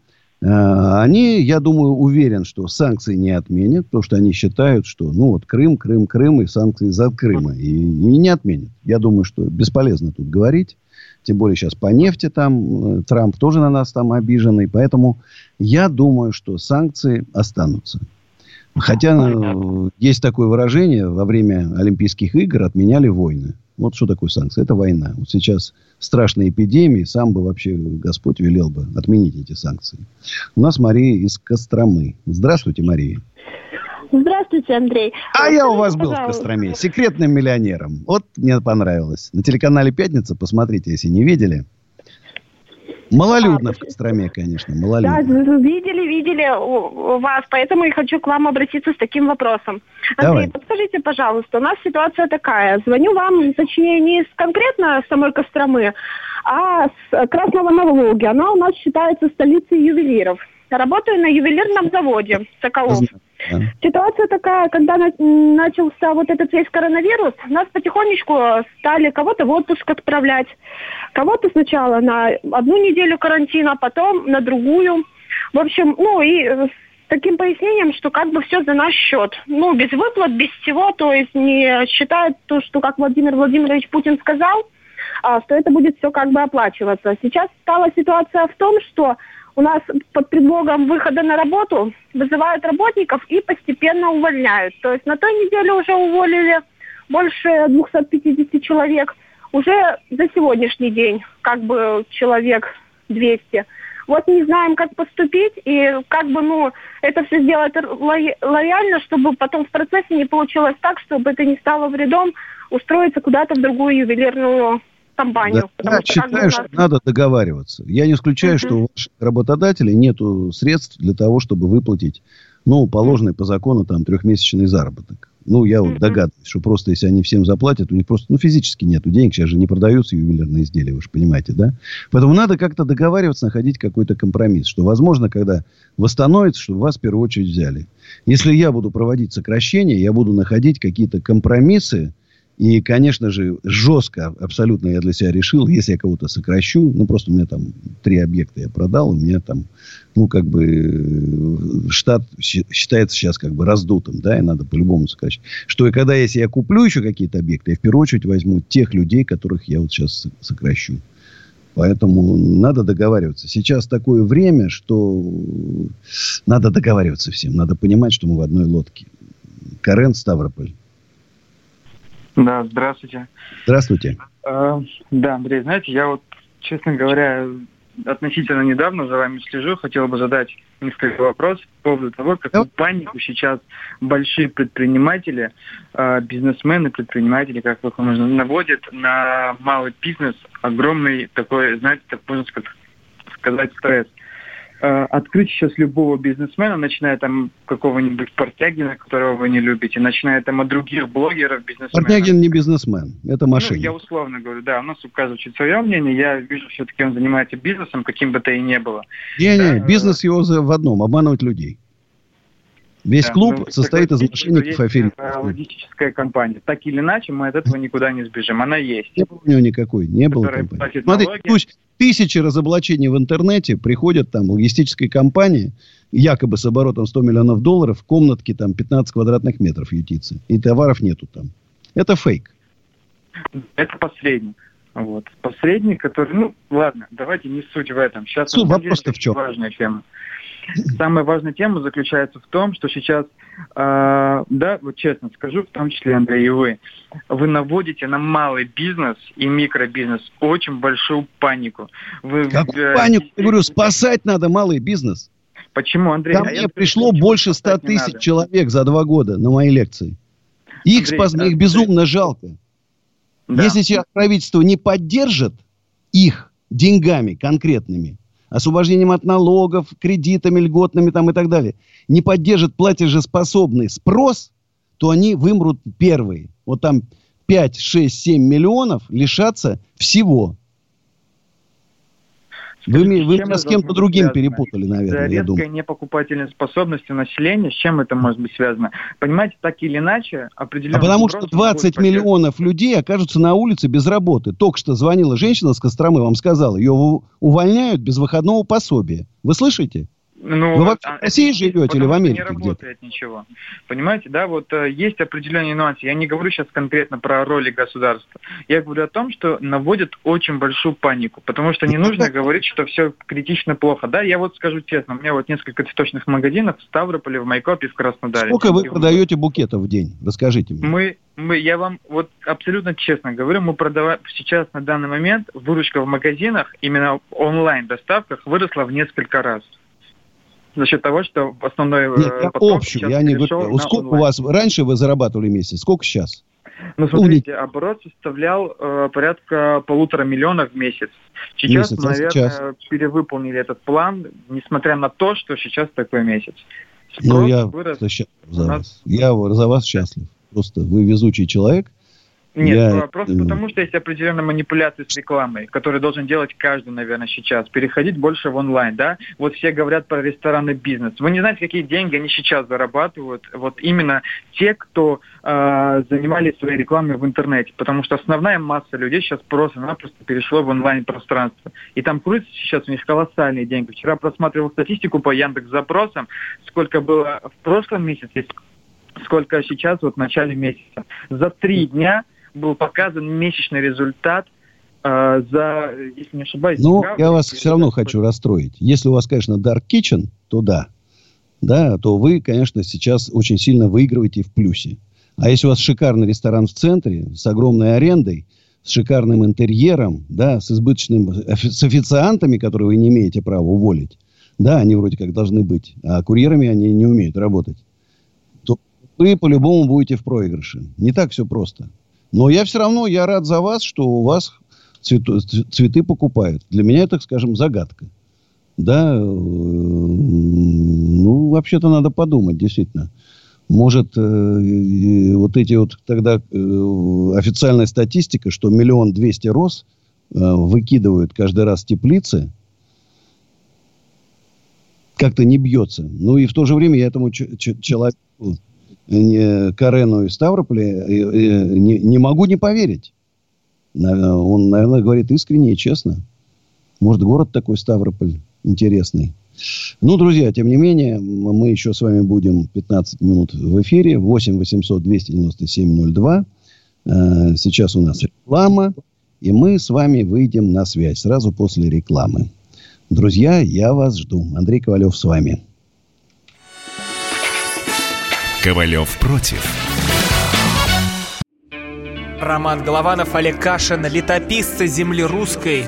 А, они, я думаю, уверен, что санкции не отменят, потому что они считают, что, ну, вот Крым, Крым, Крым и санкции за Крыма. И, и не отменят. Я думаю, что бесполезно тут говорить. Тем более сейчас по нефти там, э, Трамп тоже на нас там обиженный. Поэтому я думаю, что санкции останутся. Хотя э, есть такое выражение, во время Олимпийских игр отменяли войны. Вот что такое санкции? Это война. Вот сейчас страшная эпидемия, сам бы вообще Господь велел бы отменить эти санкции. У нас Мария из Костромы. Здравствуйте, Мария. Здравствуйте, Андрей. А я у вас был в Костроме, секретным миллионером. Вот мне понравилось. На телеканале «Пятница», посмотрите, если не видели. Малолюдно а, в Костроме, конечно, малолюдно. Да, видели, видели вас, поэтому и хочу к вам обратиться с таким вопросом. Андрей, Давай. подскажите, пожалуйста, у нас ситуация такая. Звоню вам, точнее, не из конкретно самой Костромы, а с Красного Новолуги. Она у нас считается столицей ювелиров. Работаю на ювелирном заводе Соколов. Да. Ситуация такая, когда на, начался вот этот весь коронавирус, нас потихонечку стали кого-то в отпуск отправлять, кого-то сначала на одну неделю карантина, потом на другую. В общем, ну и с таким пояснением, что как бы все за наш счет. Ну, без выплат, без всего, то есть не считают то, что, как Владимир Владимирович Путин сказал, а, что это будет все как бы оплачиваться. Сейчас стала ситуация в том, что у нас под предлогом выхода на работу вызывают работников и постепенно увольняют. То есть на той неделе уже уволили больше 250 человек. Уже за сегодняшний день как бы человек 200. Вот не знаем, как поступить, и как бы, ну, это все сделать лояльно, чтобы потом в процессе не получилось так, чтобы это не стало вредом устроиться куда-то в другую ювелирную компанию. Да, я считаю, что надо договариваться. Я не исключаю, uh-huh. что у ваших работодателей нет средств для того, чтобы выплатить, ну, положенный по закону там трехмесячный заработок. Ну, я вот uh-huh. догадываюсь, что просто если они всем заплатят, у них просто, ну, физически нету денег. Сейчас же не продаются ювелирные изделия, вы же понимаете, да? Поэтому надо как-то договариваться, находить какой-то компромисс. Что, возможно, когда восстановится, чтобы вас в первую очередь взяли. Если я буду проводить сокращения, я буду находить какие-то компромиссы, и, конечно же, жестко абсолютно я для себя решил, если я кого-то сокращу, ну, просто у меня там три объекта я продал, у меня там, ну, как бы, э, штат считается сейчас как бы раздутым, да, и надо по-любому сокращать. Что и когда, если я куплю еще какие-то объекты, я в первую очередь возьму тех людей, которых я вот сейчас сокращу. Поэтому надо договариваться. Сейчас такое время, что надо договариваться всем. Надо понимать, что мы в одной лодке. Карен Ставрополь. Да, здравствуйте. Здравствуйте. Э, да, Андрей, знаете, я вот, честно говоря, относительно недавно за вами слежу, хотел бы задать несколько вопросов по поводу того, какую панику сейчас большие предприниматели, э, бизнесмены, предприниматели, как их можно, наводят на малый бизнес огромный такой, знаете, так можно сказать, стресс. Э, открыть сейчас любого бизнесмена, начиная там какого-нибудь Портягина, которого вы не любите, начиная там от других блогеров, бизнесменов. Портягин не бизнесмен, это мошенник. Ну, я условно говорю, да, у нас указывает свое мнение, я вижу, все-таки он занимается бизнесом, каким бы то и ни было. Не-не, да, бизнес его в одном, обманывать людей. Весь да, клуб ну, состоит из мошенников и аферистов. Логистическая компания. Так или иначе, мы от этого никуда не сбежим. Она есть. Не было у него никакой. Не было компании. Смотри, пусть тысячи разоблачений в интернете приходят там логистической компании, якобы с оборотом 100 миллионов долларов, в комнатке там 15 квадратных метров ютится. И товаров нету там. Это фейк. Это посредник. Вот. Посредник, который, ну, ладно, давайте не суть в этом. Сейчас Суть вопрос-то в чем? Важная тема. Самая важная тема заключается в том, что сейчас, э, да, вот честно скажу, в том числе, Андрей, и вы, вы наводите на малый бизнес и микробизнес очень большую панику. Вы, Какую э, панику? Я говорю, спасать надо малый бизнес. Почему, Андрей? Ко а мне пришло больше 100 тысяч человек за два года на мои лекции. Их, Андрей, спас... их безумно жалко. Да. Если сейчас правительство не поддержит их деньгами конкретными, освобождением от налогов, кредитами льготными там и так далее, не поддержит платежеспособный спрос, то они вымрут первые. Вот там 5, 6, 7 миллионов лишатся всего. Вы, вы меня с кем-то другим связано? перепутали, наверное, я думаю. непокупательной способности населения, с чем это может быть связано? Понимаете, так или иначе, определенно... А потому что 20 миллионов людей окажутся на улице без работы. Только что звонила женщина с Костромы, вам сказала, ее увольняют без выходного пособия. Вы слышите? Ну, Вы вообще а, в России живете или в Америке? Не работает ничего. Понимаете, да, вот э, есть определенные нюансы. Я не говорю сейчас конкретно про роли государства. Я говорю о том, что наводит очень большую панику, потому что не нужно говорить, что все критично плохо. Да, я вот скажу честно, у меня вот несколько цветочных магазинов в Ставрополе, в Майкопе, в Краснодаре. Сколько вы продаете букетов в день? Расскажите мне. Мы мы, я вам вот абсолютно честно говорю, мы продаваем сейчас на данный момент выручка в магазинах, именно онлайн доставках выросла в несколько раз за счет того, что основной Нет, я общую, я не говорю. Сколько онлайн. у вас раньше вы зарабатывали месяц? Сколько сейчас? Ну, смотрите, ну, оборот составлял э, порядка полутора миллионов в месяц. Сейчас, месяц, наверное, сейчас? перевыполнили этот план, несмотря на то, что сейчас такой месяц. Спрос ну, я вырос счастлив за нас... вас. Я за вас счастлив. Просто вы везучий человек. Нет, я... Просто потому что есть определенные манипуляции с рекламой, которые должен делать каждый, наверное, сейчас. Переходить больше в онлайн, да? Вот все говорят про ресторанный бизнес. Вы не знаете, какие деньги они сейчас зарабатывают. Вот именно те, кто э, занимались своей рекламой в интернете. Потому что основная масса людей сейчас просто-напросто перешло в онлайн-пространство. И там крутится сейчас у них колоссальные деньги. Вчера просматривал статистику по Яндекс запросам, сколько было в прошлом месяце, сколько сейчас вот в начале месяца. За три дня был показан месячный результат э, за, если не ошибаюсь... Ну, я вас все равно хочу расстроить. Если у вас, конечно, Dark Kitchen, то да. Да, то вы, конечно, сейчас очень сильно выигрываете в плюсе. А если у вас шикарный ресторан в центре, с огромной арендой, с шикарным интерьером, да, с избыточным, с официантами, которые вы не имеете права уволить, да, они вроде как должны быть, а курьерами они не умеют работать, то вы по-любому будете в проигрыше. Не так все просто. Но я все равно, я рад за вас, что у вас цвету, цветы покупают. Для меня это, скажем, загадка. Да, э, ну, вообще-то надо подумать, действительно. Может, э, вот эти вот тогда э, официальная статистика, что миллион двести роз э, выкидывают каждый раз теплицы, как-то не бьется. Ну и в то же время я этому человеку Карену и Ставрополе, не, не могу не поверить. Он, наверное, говорит искренне и честно. Может, город такой Ставрополь интересный. Ну, друзья, тем не менее, мы еще с вами будем 15 минут в эфире. 8 800 297 02. Сейчас у нас реклама. И мы с вами выйдем на связь сразу после рекламы. Друзья, я вас жду. Андрей Ковалев с вами. Ковалев против. Роман Голованов, Олег Кашин, летописцы земли русской.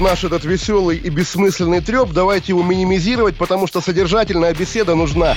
Наш этот веселый и бессмысленный треп, давайте его минимизировать, потому что содержательная беседа нужна.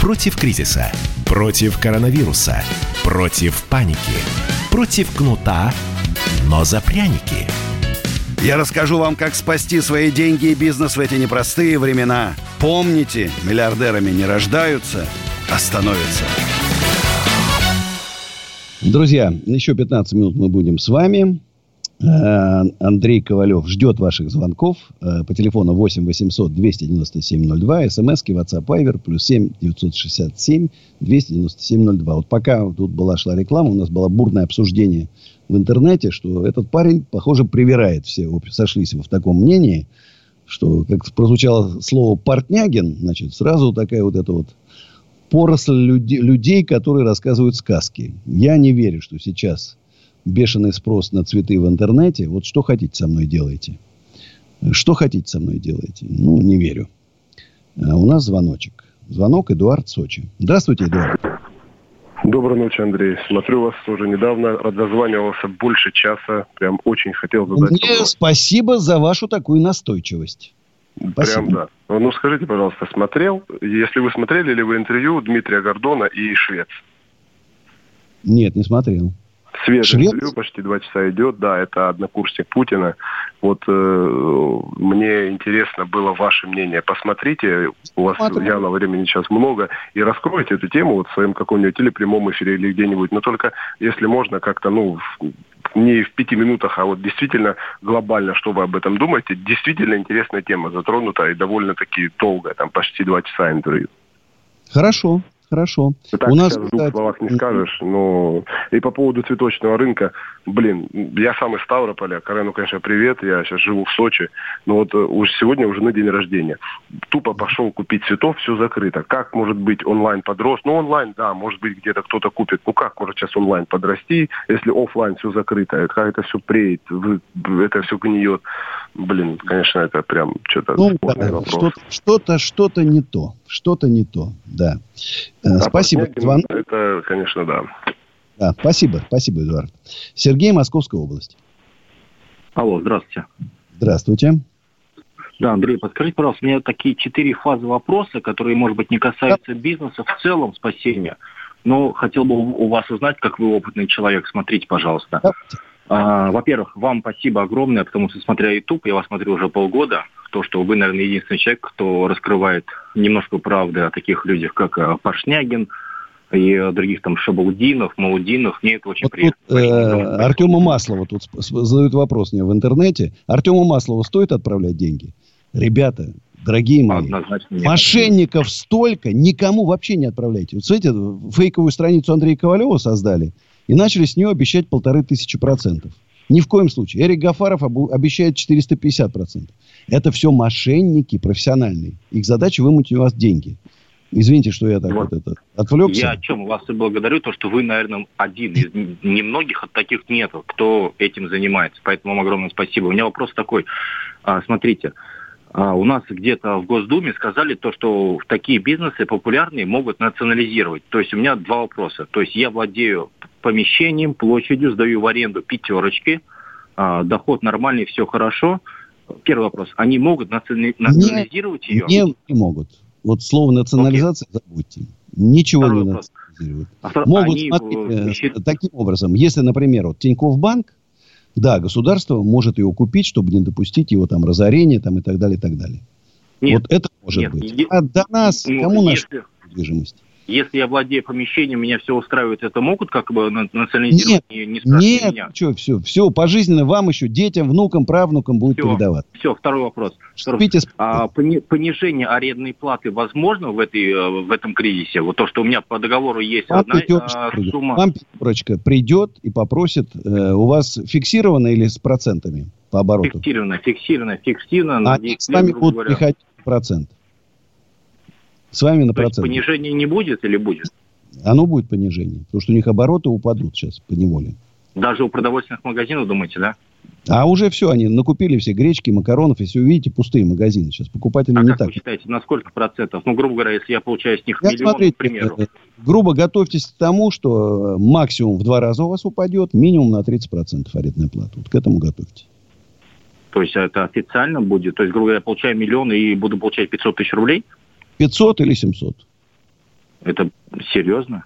Против кризиса. Против коронавируса. Против паники. Против кнута, но за пряники. Я расскажу вам, как спасти свои деньги и бизнес в эти непростые времена. Помните, миллиардерами не рождаются, а становятся. Друзья, еще 15 минут мы будем с вами. Э, Андрей Ковалев ждет ваших звонков э, по телефону 8 800 297 02, смски WhatsApp Viber плюс 7 967 297 02. Вот пока тут была шла реклама, у нас было бурное обсуждение в интернете, что этот парень, похоже, привирает. Все сошлись в таком мнении, что, как прозвучало слово «портнягин», значит, сразу такая вот эта вот поросль людей, людей, которые рассказывают сказки. Я не верю, что сейчас бешеный спрос на цветы в интернете. Вот что хотите со мной делаете? Что хотите со мной делаете? Ну, не верю. А у нас звоночек. Звонок Эдуард Сочи. Здравствуйте, Эдуард. Доброй ночи, Андрей. Смотрю вас уже недавно. Дозванивался больше часа. Прям очень хотел задать Мне вопрос. спасибо за вашу такую настойчивость. Спасибо. Прям да. Ну, скажите, пожалуйста, смотрел? Если вы смотрели ли вы интервью Дмитрия Гордона и Швец? Нет, не смотрел. Свежее Швец? интервью, почти два часа идет. Да, это однокурсник Путина. Вот э, мне интересно было ваше мнение. Посмотрите, у вас Смотрю. явно времени сейчас много, и раскройте эту тему вот в своем каком-нибудь или прямом эфире, или где-нибудь. Но только, если можно, как-то, ну, не в пяти минутах, а вот действительно глобально, что вы об этом думаете. Действительно интересная тема затронута и довольно-таки долгая, там почти два часа интервью. Хорошо, Хорошо. Так, У нас, сейчас в двух словах не скажешь, но и по поводу цветочного рынка, блин, я сам из Ставрополя, Карену, конечно, привет, я сейчас живу в Сочи, но вот э, уже сегодня уже на день рождения. Тупо пошел купить цветов, все закрыто. Как может быть онлайн подрос? Ну, онлайн, да, может быть, где-то кто-то купит. Ну, как может сейчас онлайн подрасти, если офлайн все закрыто? Как это все преет, это все гниет? Блин, конечно, это прям что-то ну, да, Что-то, что-то, что-то не то. Что-то не то, да. А спасибо. Звон... Это, конечно, да. Да, спасибо, спасибо, Эдуард. Сергей, Московская область. Алло, здравствуйте. Здравствуйте. Да, Андрей, подскажите, пожалуйста, у меня такие четыре фазы вопроса, которые, может быть, не касаются бизнеса в целом, спасения. Но хотел бы у вас узнать, как вы опытный человек. Смотрите, пожалуйста. А, во-первых, вам спасибо огромное, потому что, смотря YouTube, я вас смотрю уже полгода, то, что вы, наверное, единственный человек, кто раскрывает немножко правды о таких людях, как э, Пашнягин, и других там Шабалдинов, Маудинов. Мне это очень вот приятно. Тут, э, Артему Маслову тут задают вопрос мне в интернете. Артему Маслову стоит отправлять деньги? Ребята, дорогие мои, мошенников столько, никому вообще не отправляйте. Вот смотрите, фейковую страницу Андрея Ковалева создали и начали с нее обещать полторы тысячи процентов. Ни в коем случае. Эрик Гафаров обещает 450 процентов. Это все мошенники профессиональные. Их задача вымутить у вас деньги. Извините, что я так вот, вот это отвлекся. Я о чем вас и благодарю, то, что вы, наверное, один из немногих, от таких нет, кто этим занимается. Поэтому вам огромное спасибо. У меня вопрос такой. А, смотрите, а, у нас где-то в Госдуме сказали то, что такие бизнесы популярные могут национализировать. То есть у меня два вопроса. То есть я владею помещением, площадью, сдаю в аренду пятерочки, а, доход нормальный, все хорошо. Первый вопрос. Они могут национализировать ее? Не, не могут. Вот слово национализация okay. забудьте. Ничего Второй не вопрос. национализируют. А могут, они смотрите, э, таким образом, если, например, вот Тинькофф банк, да, государство может его купить, чтобы не допустить его там разорения там, и так далее, и так далее. Нет, вот это может нет, быть. а до нас, ну, кому наша недвижимость? Если я владею помещением, меня все устраивает, это могут как бы национализировать, нет, не, не Нет, меня? что, все, все, пожизненно вам еще, детям, внукам, правнукам будет все, передаваться. Все, второй вопрос. Спите а, понижение арендной платы возможно в, этой, э, в этом кризисе? Вот то, что у меня по договору есть вам одна а, сумма. Вам пятерочка придет и попросит, э, у вас фиксировано или с процентами по обороту? Фиксировано, фиксировано, фиксировано. А с вами будут приходить процент. С вами на То процент. понижения не будет или будет? Оно будет понижение, потому что у них обороты упадут сейчас по неволе. Даже у продовольственных магазинов, думаете, да? А уже все, они накупили все гречки, макаронов, и все, видите, пустые магазины. Сейчас покупатели а не как так. вы считаете, на сколько процентов? Ну, грубо говоря, если я получаю с них я миллион, смотрите, к примеру. Э, грубо готовьтесь к тому, что максимум в два раза у вас упадет, минимум на 30% арендная плата. Вот к этому готовьтесь. То есть это официально будет? То есть, грубо говоря, я получаю миллион и буду получать 500 тысяч рублей? 500 или 700. Это серьезно?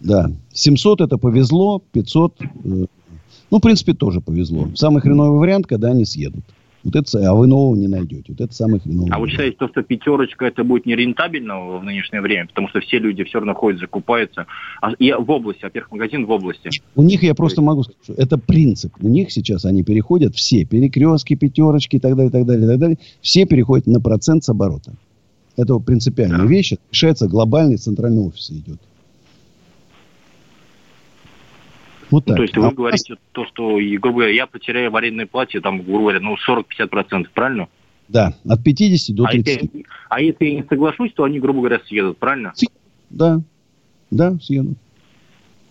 Да. 700 это повезло, 500, э, ну, в принципе, тоже повезло. Самый хреновый вариант, когда они съедут. Вот это, а вы нового не найдете. Вот это самых новых. А вы считаете, то, что пятерочка это будет нерентабельно в нынешнее время? Потому что все люди все равно ходят, закупаются. А, и в области, во-первых, магазин в области. У них я просто могу сказать, что это принцип. У них сейчас они переходят все, перекрестки, пятерочки и так далее, и так далее, и так далее. Все переходят на процент с оборота. Это принципиальная да. вещь. Решается глобальный центральный офис идет. Вот так. То есть а вы говорите то, что, грубо говоря, я потеряю в арендной плате, там, грубо говоря, ну, 40-50%, правильно? Да, от 50 до 30. А если, а если я не соглашусь, то они, грубо говоря, съедут, правильно? Да, да, съедут.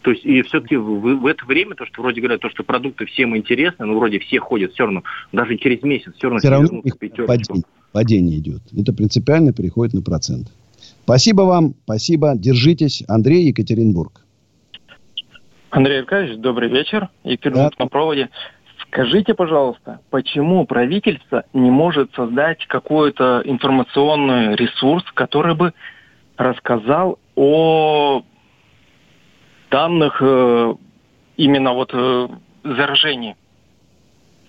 То есть и все-таки в, в это время, то, что вроде говорят, то, что продукты всем интересны, ну, вроде все ходят, все равно, даже через месяц, все равно все равно их падение, падение идет. Это принципиально переходит на процент. Спасибо вам, спасибо, держитесь. Андрей, Екатеринбург. Андрей Аркадьевич, добрый вечер. Екатеринбург да. на проводе. Скажите, пожалуйста, почему правительство не может создать какой-то информационный ресурс, который бы рассказал о данных э, именно вот э, заражении?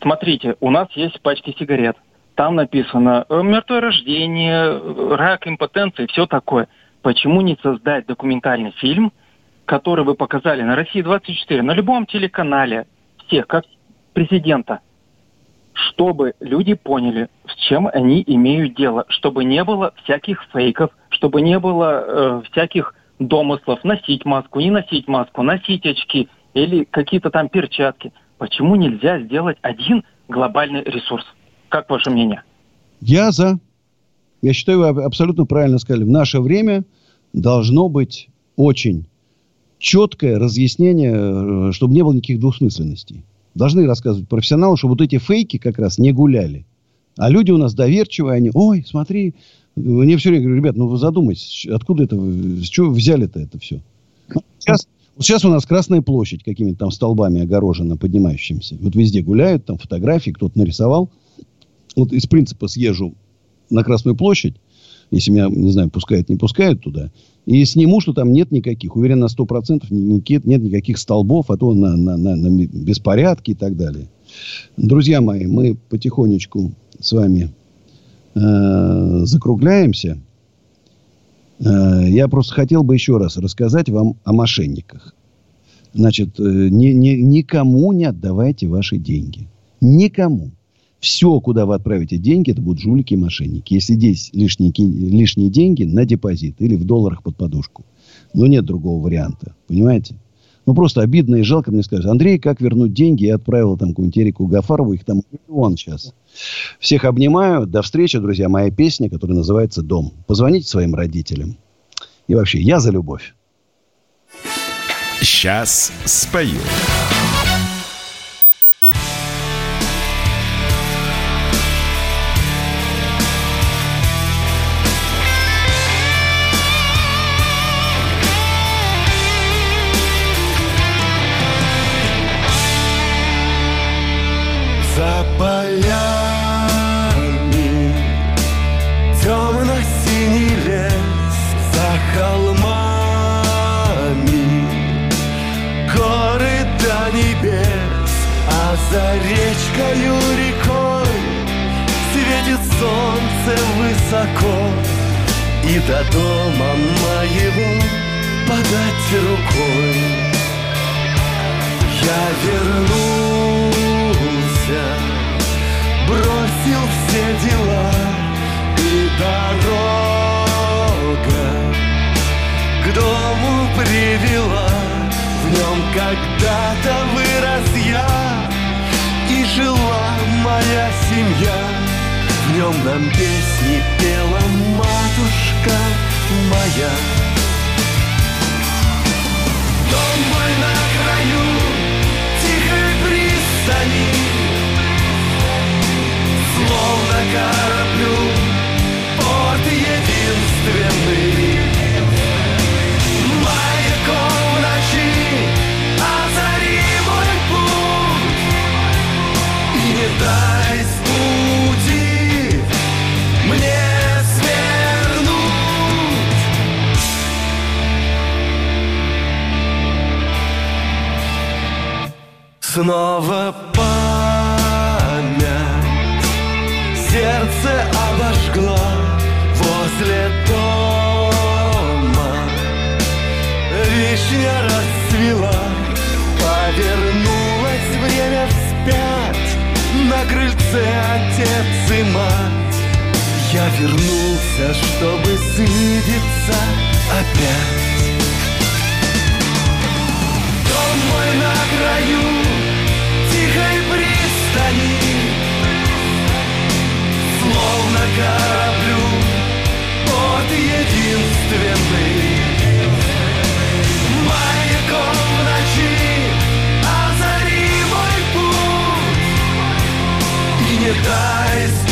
Смотрите, у нас есть пачки сигарет. Там написано э, мертвое рождение, рак, импотенция и все такое. Почему не создать документальный фильм – который вы показали на России-24, на любом телеканале, всех, как президента, чтобы люди поняли, с чем они имеют дело, чтобы не было всяких фейков, чтобы не было э, всяких домыслов, носить маску, не носить маску, носить очки или какие-то там перчатки. Почему нельзя сделать один глобальный ресурс? Как ваше мнение? Я за. Я считаю, вы абсолютно правильно сказали. В наше время должно быть очень четкое разъяснение, э, чтобы не было никаких двусмысленностей. Должны рассказывать профессионалы, чтобы вот эти фейки как раз не гуляли. А люди у нас доверчивые, они, ой, смотри, мне все время говорю, ребят, ну вы задумайтесь, откуда это, с чего взяли-то это все? Сейчас, вот сейчас у нас Красная площадь какими-то там столбами огорожена, поднимающимися. Вот везде гуляют, там фотографии кто-то нарисовал. Вот из принципа съезжу на Красную площадь, если меня, не знаю, пускают, не пускают туда, и сниму, что там нет никаких, уверен на 100%, нет, нет никаких столбов, а то на, на, на, на беспорядки и так далее. Друзья мои, мы потихонечку с вами э, закругляемся. Э, я просто хотел бы еще раз рассказать вам о мошенниках. Значит, э, ни, ни, никому не отдавайте ваши деньги. Никому. Все, куда вы отправите деньги, это будут жулики и мошенники. Если здесь лишние, лишние деньги, на депозит или в долларах под подушку. Но нет другого варианта. Понимаете? Ну, просто обидно и жалко мне сказать. Андрей, как вернуть деньги? Я отправил там какую-нибудь Эрику Гафарову. Их там миллион сейчас. Всех обнимаю. До встречи, друзья. Моя песня, которая называется «Дом». Позвоните своим родителям. И вообще, я за любовь. Сейчас спою. До дома моего подать рукой Я вернулся Бросил все дела И дорога К дому привела В нем когда-то вырос я и жила моя семья. В нем нам песни моя. Дом мой на краю тихой пристани, Словно кораблю порт единственный. Снова память сердце обожгла возле дома. Вишня расцвела, повернулось время вспять. На крыльце отец и мать. Я вернулся, чтобы свидеться опять. Дом мой на краю пристани Словно кораблю от единственный. Маяком в ночи озари мой путь. И не дай